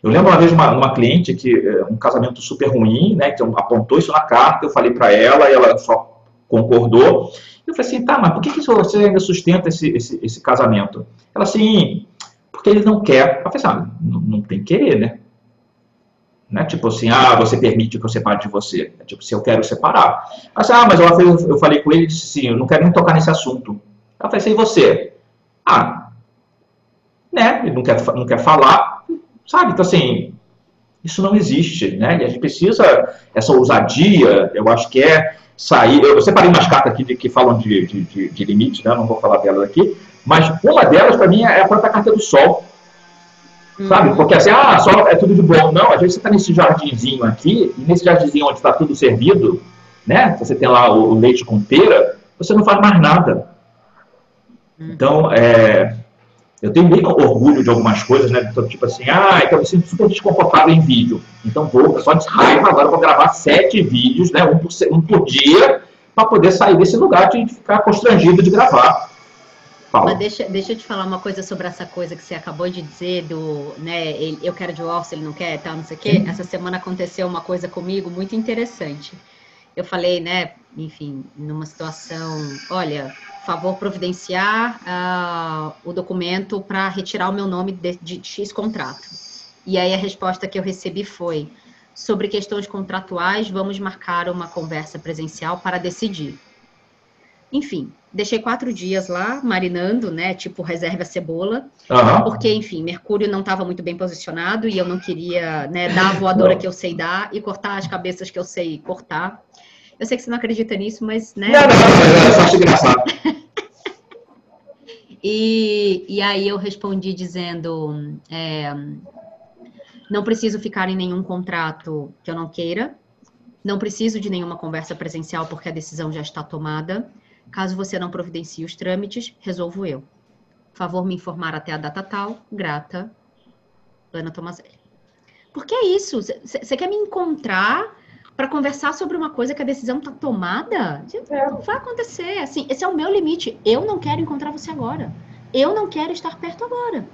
Eu lembro uma vez uma, uma cliente que é, um casamento super ruim, né, que apontou isso na carta, eu falei para ela e ela só concordou. Eu falei assim, tá, mas por que, que você ainda sustenta esse, esse, esse casamento? Ela assim, porque ele não quer. Eu falei assim, ah, não, não tem querer, né? Não é tipo assim, ah, você permite que eu separe de você. É tipo, se eu quero separar. Mas, ah, mas ela eu falei com ele e disse assim, eu não quero nem tocar nesse assunto. Ela falou assim, e você? Ah, né, ele não quer, não quer falar, sabe? Então, assim, isso não existe, né? E a gente precisa, essa ousadia, eu acho que é sair. Eu separei umas cartas aqui de, que falam de, de, de, de limite, né? Não vou falar delas aqui, mas uma delas, para mim, é a própria carta do sol. Sabe? Uhum. Porque assim, ah, só é tudo de bom. Não, às vezes você está nesse jardinzinho aqui, e nesse jardinzinho onde está tudo servido, né? Você tem lá o, leite com pera, você não faz mais nada. Uhum. Então, é, eu tenho muito orgulho de algumas coisas, né? Então, tipo assim, ah, então eu me sinto super desconfortável em vídeo. Então vou, só de raiva, agora vou gravar sete vídeos, né? Um por, um por dia, para poder sair desse lugar de ficar constrangido de gravar. Fala. Mas deixa, deixa eu te falar uma coisa sobre essa coisa que você acabou de dizer do, né, ele, eu quero de divórcio, ele não quer, tal, não sei o quê. Essa semana aconteceu uma coisa comigo muito interessante. Eu falei, né, enfim, numa situação, olha, favor providenciar uh, o documento para retirar o meu nome de, de X contrato. E aí a resposta que eu recebi foi, sobre questões contratuais, vamos marcar uma conversa presencial para decidir. Enfim, deixei quatro dias lá, marinando, né? Tipo, reserva cebola. Uhum. Porque, enfim, Mercúrio não estava muito bem posicionado e eu não queria né, dar a <laughs> voadora não. que eu sei dar e cortar as cabeças que eu sei cortar. Eu sei que você não acredita nisso, mas, né? Não, não, não, é só engraçado. <laughs> e, e aí eu respondi dizendo: é, não preciso ficar em nenhum contrato que eu não queira. Não preciso de nenhuma conversa presencial porque a decisão já está tomada. Caso você não providencie os trâmites, resolvo eu. Favor me informar até a data tal. Grata, Ana Tomazelli. Porque é isso. Você quer me encontrar para conversar sobre uma coisa que a decisão está tomada? É. Não vai acontecer. Assim, esse é o meu limite. Eu não quero encontrar você agora. Eu não quero estar perto agora.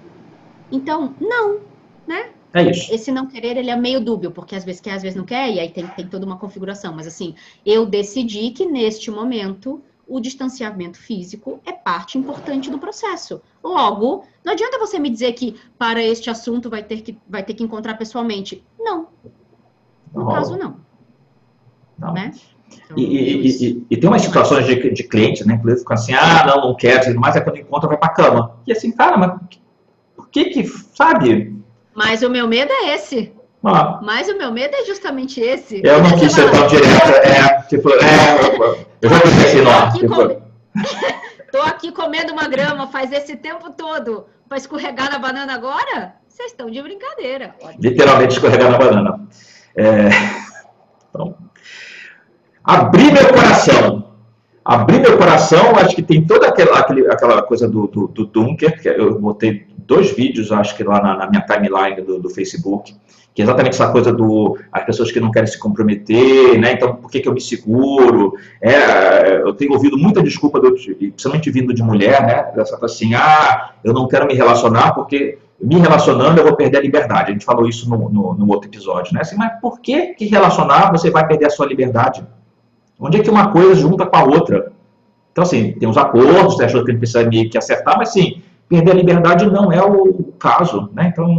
Então, não, né? É isso. Esse não querer, ele é meio dúbio, porque às vezes quer, às vezes não quer, e aí tem, tem toda uma configuração. Mas assim, eu decidi que neste momento o distanciamento físico é parte importante do processo. Logo, não adianta você me dizer que para este assunto vai ter que, vai ter que encontrar pessoalmente. Não. No oh. caso, não. Não. Né? Então, e, e, e, e, tem umas situações de, de clientes, né? Que ficam assim, ah, não, não quero, mas é quando encontra, vai pra cama. E assim, cara, mas por que que, sabe? Mas o meu medo é esse. Ah. Mas o meu medo é justamente esse. Eu não quis ser tão direto. É, tipo, é, eu já pensei. Tipo... Com... <laughs> Tô aqui comendo uma grama faz esse tempo todo para escorregar na banana agora? Vocês estão de brincadeira. Literalmente escorregar na banana. É... <laughs> Então, abrir meu coração. Abrir meu coração, acho que tem toda aquela, aquela coisa do, do, do Dunker, que eu botei dois vídeos, acho que lá na, na minha timeline do, do Facebook, que é exatamente essa coisa do as pessoas que não querem se comprometer, né? Então, por que, que eu me seguro? É, eu tenho ouvido muita desculpa, do, principalmente vindo de mulher, né? Essa coisa assim, ah, eu não quero me relacionar porque me relacionando eu vou perder a liberdade. A gente falou isso no, no, no outro episódio, né? Assim, mas por que que relacionar você vai perder a sua liberdade? Onde é que uma coisa junta com a outra? Então, assim, tem os acordos, tem as coisas que gente precisa meio que acertar, mas, assim, perder a liberdade não é o caso, né? Então,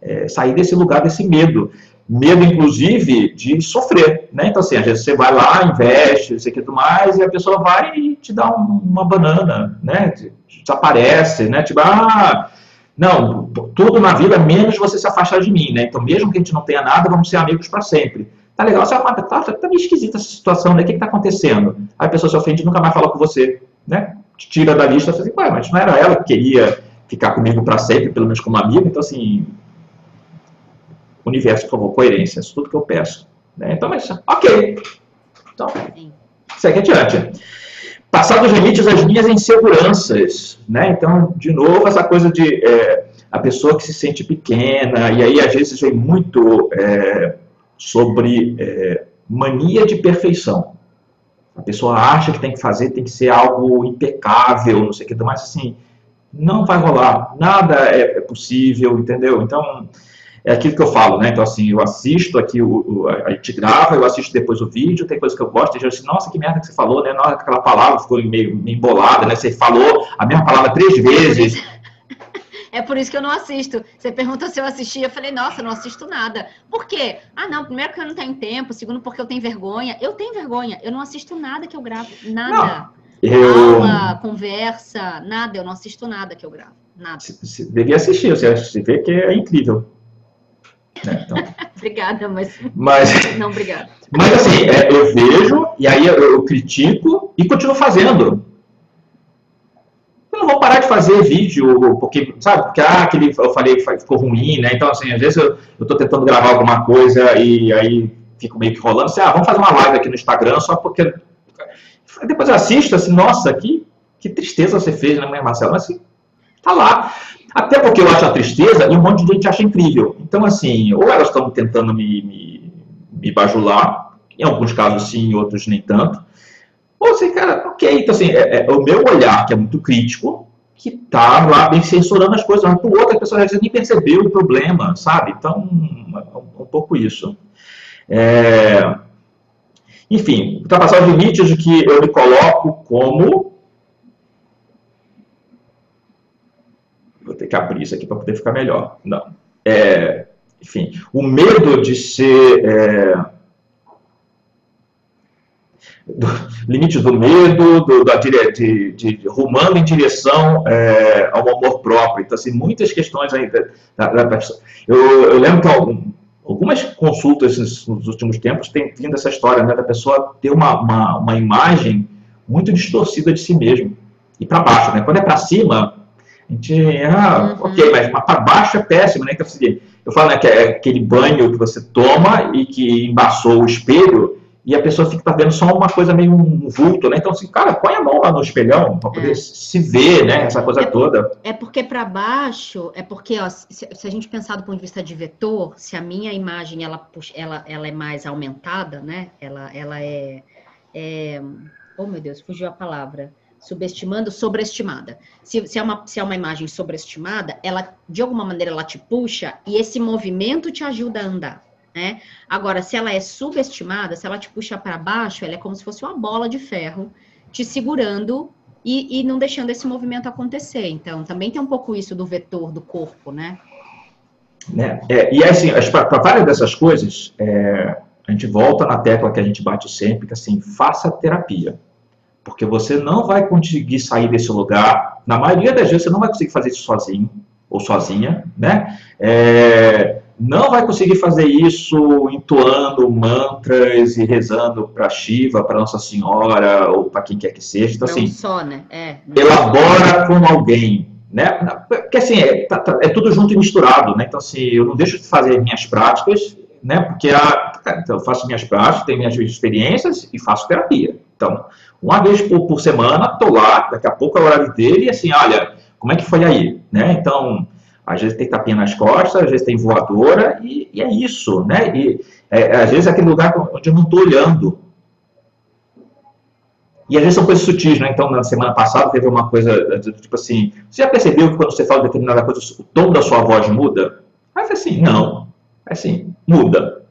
é, sair desse lugar, desse medo. medo, inclusive, de sofrer, né? Então, assim, às vezes você vai lá, investe, sei que tudo mais, e a pessoa vai e te dá um, uma banana, né? Desaparece, né? Tipo, ah, não, tudo na vida menos você se afastar de mim, né? Então, mesmo que a gente não tenha nada, vamos ser amigos para sempre. Tá legal, você fala, tá, tá meio esquisita essa situação, né? O que, que tá acontecendo? Aí a pessoa se ofende e nunca mais fala com você, né? Te tira da lista, você assim, ué, mas não era ela que queria ficar comigo para sempre, pelo menos como amigo, então assim, universo, por favor, coerência, isso é tudo que eu peço. Né? Então, mas, ok. Então, segue adiante. Passar dos limites as minhas inseguranças, né? Então, de novo, essa coisa de é, a pessoa que se sente pequena, e aí às vezes vem muito é, sobre é, mania de perfeição. A pessoa acha que tem que fazer, tem que ser algo impecável, não sei o que, mas assim, não vai rolar, nada é, é possível, entendeu? Então, é aquilo que eu falo, né? Então, assim, eu assisto aqui, o, o, a gente grava, eu assisto depois o vídeo, tem coisa que eu gosto, e eu assim, nossa, que merda que você falou, né? Nossa, aquela palavra ficou meio, meio embolada, né? Você falou a mesma palavra três vezes. É por isso que eu não assisto. Você pergunta se eu assisti, eu falei, nossa, eu não assisto nada. Por quê? Ah, não, primeiro que eu não tenho tempo, segundo porque eu tenho vergonha. Eu tenho vergonha, eu não assisto nada que eu gravo, nada. Não. Eu... Aula, conversa, nada, eu não assisto nada que eu gravo, nada. Você devia assistir, você vê que é incrível. Né? Então, <laughs> obrigada, mas... mas... Não, obrigada. Mas assim, é, eu vejo, e aí eu, eu, critico e continuo fazendo. Não vou parar de fazer vídeo, porque, sabe, porque ah, aquele, eu falei ficou ruim, né? Então, assim, às vezes eu, eu tô tentando gravar alguma coisa e aí fico meio que rolando, assim, ah, vamos fazer uma live aqui no Instagram só porque... Depois eu assisto, assim, nossa, que, que tristeza você fez, né, Marcelo? Mas assim, tá lá. Até porque eu acho a tristeza e um monte de gente acha incrível. Então, assim, ou elas estão tentando me, me, me bajular, em alguns casos sim, em outros nem tanto. Ou assim, cara, ok. Então, assim, é, é o meu olhar, que é muito crítico, que tá lá bem censurando as coisas, mas por outra, a pessoa às vezes nem percebeu o problema, sabe? Então, é um, um pouco isso. É... Enfim, ultrapassar os limites de que eu me coloco como vou ter que abrir isso aqui para poder ficar melhor. Não. É, enfim, o medo de ser. É, do, limites do medo, do, da, de, de, de, rumando em direção é, ao amor próprio. Então, assim, muitas questões ainda. Da, da, da eu, eu, lembro que algum, algumas consultas nos últimos tempos tem vindo essa história né, da pessoa ter uma, uma, uma imagem muito distorcida de si mesmo. E para baixo, né? Quando é para cima, a gente, ah, uhum. ok, mas para baixo é péssimo, né? Então, assim, eu falo né, que é aquele banho que você toma e que embaçou o espelho e a pessoa fica vendo só uma coisa meio um vulto, né? Então, assim, cara, põe a mão lá no espelhão para poder é. se ver, né? Essa coisa é toda. É porque para baixo, é porque, ó, se, se, a gente pensar do ponto de vista de vetor, se a minha imagem ela, ela, ela é mais aumentada, né? Ela, ela é, é. Oh, meu Deus, fugiu a palavra subestimando, sobreestimada. Se, se, é uma, se é uma imagem sobreestimada, ela, de alguma maneira, ela te puxa e esse movimento te ajuda a andar. Né? Agora, se ela é subestimada, se ela te puxa para baixo, ela é como se fosse uma bola de ferro te segurando e, e não deixando esse movimento acontecer. Então, também tem um pouco isso do vetor do corpo, né? né? É, e assim, para várias dessas coisas, é, a gente volta na tecla que a gente bate sempre, que assim, faça terapia. Porque você não vai conseguir sair desse lugar. Na maioria das vezes, você não vai conseguir fazer isso sozinho ou sozinha, né? É, não vai conseguir fazer isso entoando mantras e rezando para Shiva, para Nossa Senhora ou para quem quer que seja. Então, não assim, só, né? É, elabora com alguém, né? Porque assim, é, tá, tá, é, tudo junto e misturado, né? Então, assim, eu não deixo de fazer minhas práticas, né? Porque a, então, eu faço minhas práticas, tenho minhas experiências e faço terapia. Então, uma vez por, por semana, estou lá, daqui a pouco é o horário dele, e assim, olha, como é que foi aí? Né? Então, às vezes tem tapinha nas costas, às vezes tem voadora, e, e é isso, né? E é, às vezes é aquele lugar onde eu não estou olhando. E às vezes são coisas sutis, né? Então, na semana passada teve uma coisa, tipo assim, você já percebeu que quando você fala determinada coisa, o tom da sua voz muda? Mas assim, não. É assim, muda.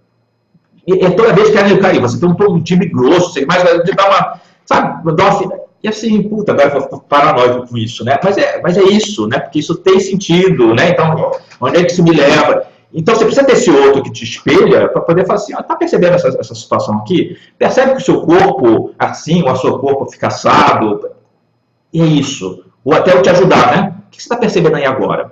E, e toda vez que ela cair, você tem um tom de time grosso, você mais dar uma Sabe? Dófila. E assim, puta, agora eu vou paranoico com isso, né? Mas é, mas é isso, né? Porque isso tem sentido, né? Então, onde é que isso me leva? Então você precisa ter esse outro que te espelha para poder falar assim, está percebendo essa, essa situação aqui? Percebe que o seu corpo assim, ou o seu corpo fica assado? E é isso. Ou até eu te ajudar, né? O que você está percebendo aí agora?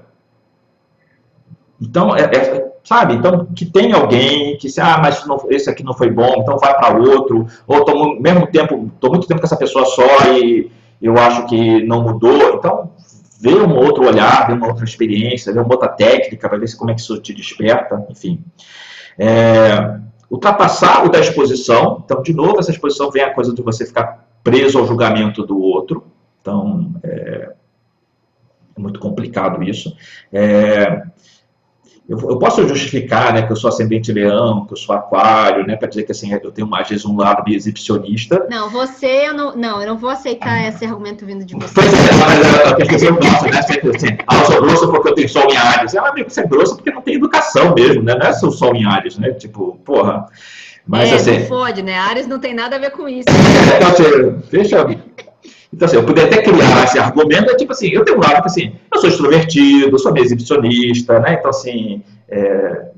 Então, é, é, sabe? Então, que tem alguém que se, ah, mas não, esse aqui não foi bom, então vai para outro. Ou tô mesmo tempo, tô muito tempo com essa pessoa só e eu acho que não mudou. Então, vê um outro olhar, vê uma outra experiência, vê uma outra técnica, para ver como é que isso te desperta, enfim. É, ultrapassar o da exposição, então, de novo, essa exposição vem a coisa de você ficar preso ao julgamento do outro, então, é, é muito complicado isso. É, eu, eu, posso justificar, né, que eu sou ascendente leão, que eu sou aquário, né, para dizer que assim, eu tenho às vezes um lado meio exibicionista. Não, você, eu não, não, eu não vou aceitar esse argumento vindo de você. Pois é, mas as pessoas gostam, né, sempre assim, ah, eu sou grosso porque eu tenho sol em Ares. Ela amigo, você é grosso porque não tem educação mesmo, né, não é seu sol em Ares, né, tipo, porra. Mas é, assim... não fode, né, Ares não tem nada a ver com isso. É, <laughs> assim, deixa... Então, assim, eu poderia até criar esse argumento, é tipo assim, eu tenho um lado que, assim, eu sou extrovertido, sou meio exibicionista, né? Então, assim, é,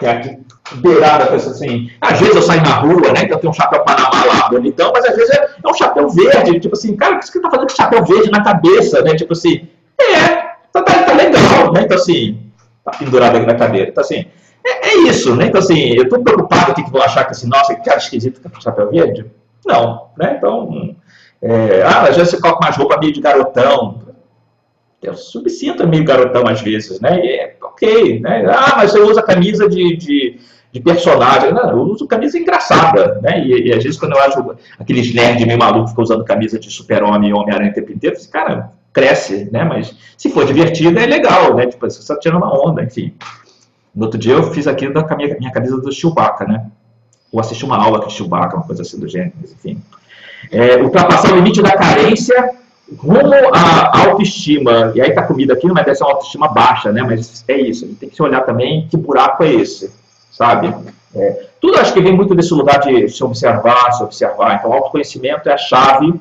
tem aqui beirada, pessoa assim, às vezes eu saio na rua, né? Então tenho um chapéu Panamá lá, bonitão, mas às vezes é, é um chapéu verde, tipo assim, cara, o que você tá fazendo com chapéu verde na cabeça, né? Tipo assim, é, tá, tá, tá legal, né? Então, assim, tá pendurado aqui na cadeira. Então, assim, é, é isso, né? Então, assim, eu tô preocupado que vão achar que, assim, nossa, que cara esquisito com chapéu verde. Não, né? Então, é, ah, às vezes você coloca umas roupas meio de garotão. Eu subsinto meio garotão às vezes, né? E é ok, né? Ah, mas você usa camisa de, de, de personagem. Não, eu uso camisa engraçada, né? E, e, às vezes quando eu acho aqueles nerds meio malucos que ficam usando camisa de super-homem e Homem-Aranha o tempo inteiro, assim, cara, cresce, né? Mas se for divertido, é legal, né? Tipo, você está tirando uma onda, enfim. No outro dia eu fiz aquilo da minha, minha camisa do Chewbacca, né? Ou assisti uma aula com Chewbacca, uma coisa assim do gênero, enfim é, ultrapassar o limite da carência rumo à autoestima. E aí tá comida aqui, mas deve ser uma autoestima baixa, né? Mas é isso, a gente tem que se olhar também que buraco é esse, sabe? É, tudo acho que vem muito desse lugar de se observar, se observar. Então, autoconhecimento é a chave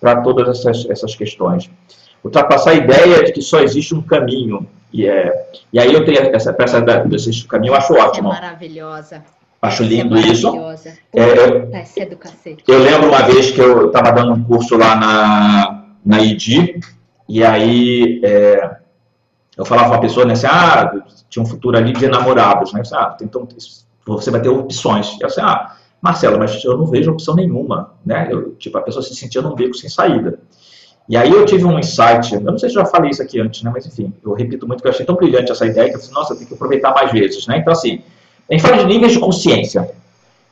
para todas essas, essas questões. Ultrapassar a ideia de que só existe um caminho. E, é, e aí eu tenho essa peça desse caminho, eu acho ótimo. É maravilhosa. Acho lindo é isso. É, é, é. Eu lembro uma vez que eu estava dando um curso lá na, na ID, e aí é, eu falava com uma pessoa, né, assim, ah, tinha um futuro ali de namorados, né? Disse, ah, então você vai ter opções. Eu disse, ah, Marcelo, mas eu não vejo opção nenhuma, né? Eu, tipo, a pessoa se sentia num beco sem saída. E aí eu tive um insight, eu não sei se já falei isso aqui antes, né? Mas enfim, eu repito muito que eu achei tão brilhante essa ideia que eu disse, nossa, tenho que aproveitar mais vezes, né? Então, assim, a gente fala de níveis de consciência.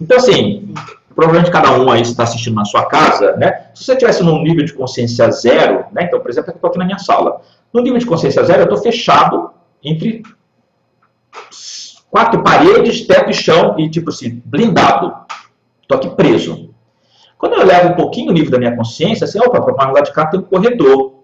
Então, assim, provavelmente cada um aí está assistindo na sua casa, né? Se você estivesse num nível de consciência zero, né? Então, por exemplo, eu estou aqui na minha sala. No nível de consciência zero, eu estou fechado entre quatro paredes, teto e chão, e tipo assim, blindado. Estou aqui preso. Quando eu levo um pouquinho o nível da minha consciência, assim, opa, para lado de cá tem um corredor.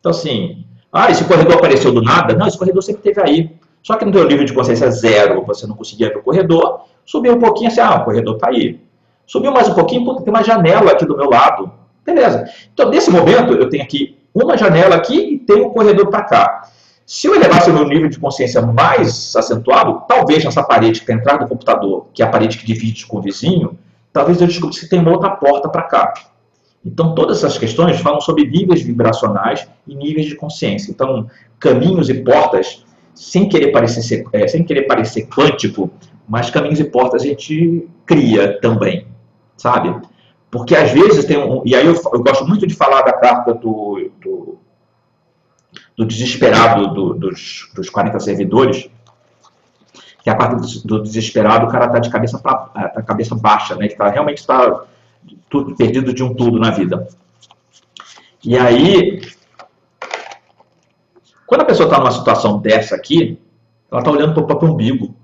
Então, assim, ah, esse corredor apareceu do nada? Não, esse corredor sempre esteve aí. Só que no teu nível de consciência zero, você não conseguia ver o corredor, subiu um pouquinho assim, ah, o corredor está aí. Subiu mais um pouquinho, porque tem uma janela aqui do meu lado. Beleza. Então, nesse momento, eu tenho aqui uma janela aqui e tenho um corredor para cá. Se eu elevasse o meu nível de consciência mais acentuado, talvez nessa parede que está atrás do computador, que é a parede que divide com o vizinho, talvez eu descobrisse que tem uma outra porta para cá. Então, todas essas questões falam sobre níveis vibracionais e níveis de consciência. Então, caminhos e portas sem querer parecer, é, sem querer parecer quântico, mas caminhos e portas a gente cria também, sabe? Porque às vezes tem um. E aí eu, eu gosto muito de falar da carta do, do, do desesperado do, dos, dos 40 servidores, que é a parte do, do desesperado, o cara está de cabeça, pra, tá cabeça baixa, né? Ele tá, realmente está perdido de um tudo na vida. E aí quando a pessoa está numa situação dessa aqui, ela está olhando para o próprio umbigo.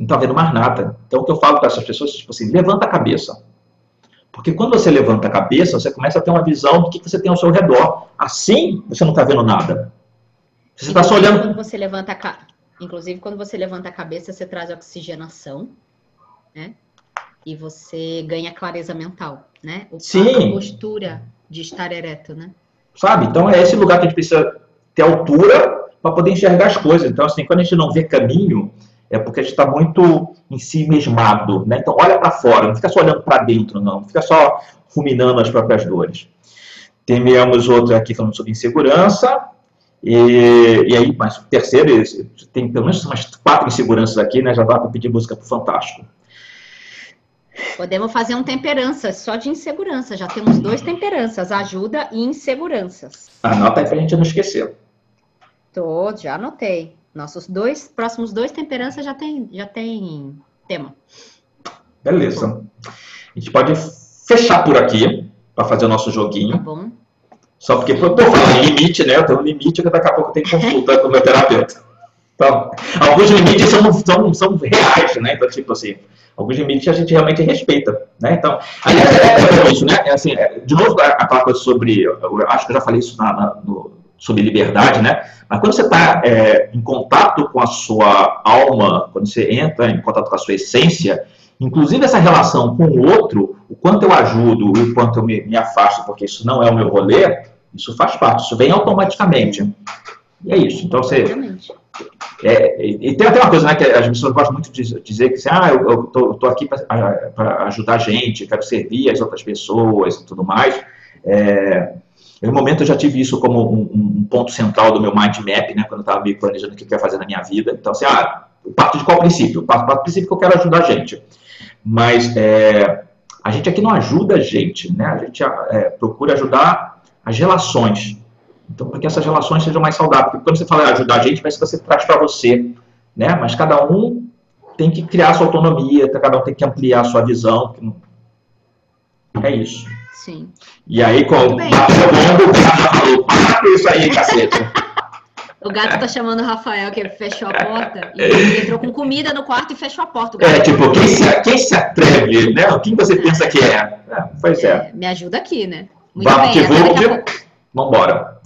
Não está vendo mais nada. Então, o que eu falo para essas pessoas é tipo assim, levanta a cabeça. Porque quando você levanta a cabeça, você começa a ter uma visão do que você tem ao seu redor. Assim, você não está vendo nada. Você está só olhando... Quando você levanta a Inclusive, quando você levanta a cabeça, você traz oxigenação, né? E você ganha clareza mental, né? O, Sim. A postura de estar ereto, né? Sabe? Então, é esse lugar que a gente precisa ter altura para poder enxergar as coisas. Então, assim, quando a gente não vê caminho, é porque a gente está muito em si mesmado, né? Então, olha para fora, não fica só olhando para dentro, não. Não fica só ruminando as próprias dores. Temos outro aqui falando sobre insegurança. E, e aí, mas terceiro, tem pelo menos umas quatro inseguranças aqui, né? Já dá para pedir música para o Fantástico. Podemos fazer um temperança só de insegurança. Já temos dois temperanças, ajuda e inseguranças. Anota aí para a gente não esquecer. Tô, já anotei. Nossos dois próximos dois temperanças já tem, já tem tema. Beleza. A gente pode fechar por aqui para fazer o nosso joguinho. Tá bom. Só porque, por falar em limite, né? Eu tenho um limite que daqui a pouco eu tenho consulta com o meu terapeuta. Então, alguns limites são, são, são reais, né? Então, tipo assim, alguns limites a gente realmente respeita, né? Então, aliás, é, é isso, né? É assim, é, de novo, aquela coisa sobre, eu acho que eu já falei isso na, na, no, sobre liberdade, né? Mas quando você está é, em contato com a sua alma, quando você entra em contato com a sua essência, inclusive essa relação com o outro, o quanto eu ajudo e o quanto eu me, me afasto, porque isso não é o meu rolê, isso faz parte, isso vem automaticamente. E é isso. Então você. É, e tem até uma coisa né, que as pessoas gostam muito de dizer que assim, ah, eu estou aqui para ajudar a gente, quero servir as outras pessoas e tudo mais. É, no momento eu já tive isso como um, um, ponto central do meu mind map, né, quando eu estava me planejando o que eu ia fazer na minha vida. Então, assim, ah, eu parto de qual princípio? Eu parto do princípio que eu quero ajudar a gente. Mas é, a gente aqui não ajuda a gente, né? A gente é, procura ajudar as relações. Então, para que essas relações sejam mais saudáveis. Porque quando você fala ajudar a gente, parece que você traz para você, né? Mas cada um tem que criar sua autonomia, cada um tem que ampliar a sua visão. É isso. Sim. E aí, com o falou, para com isso aí, cacete. O gato tá chamando o Rafael, que ele fechou a porta. E ele entrou com comida no quarto e fechou a porta. É, tipo, quem se, quem se atreve, né? Quem você pensa que é? é pois é. é. Me ajuda aqui, né? Muito Vamos bem, que vamos. Vambora.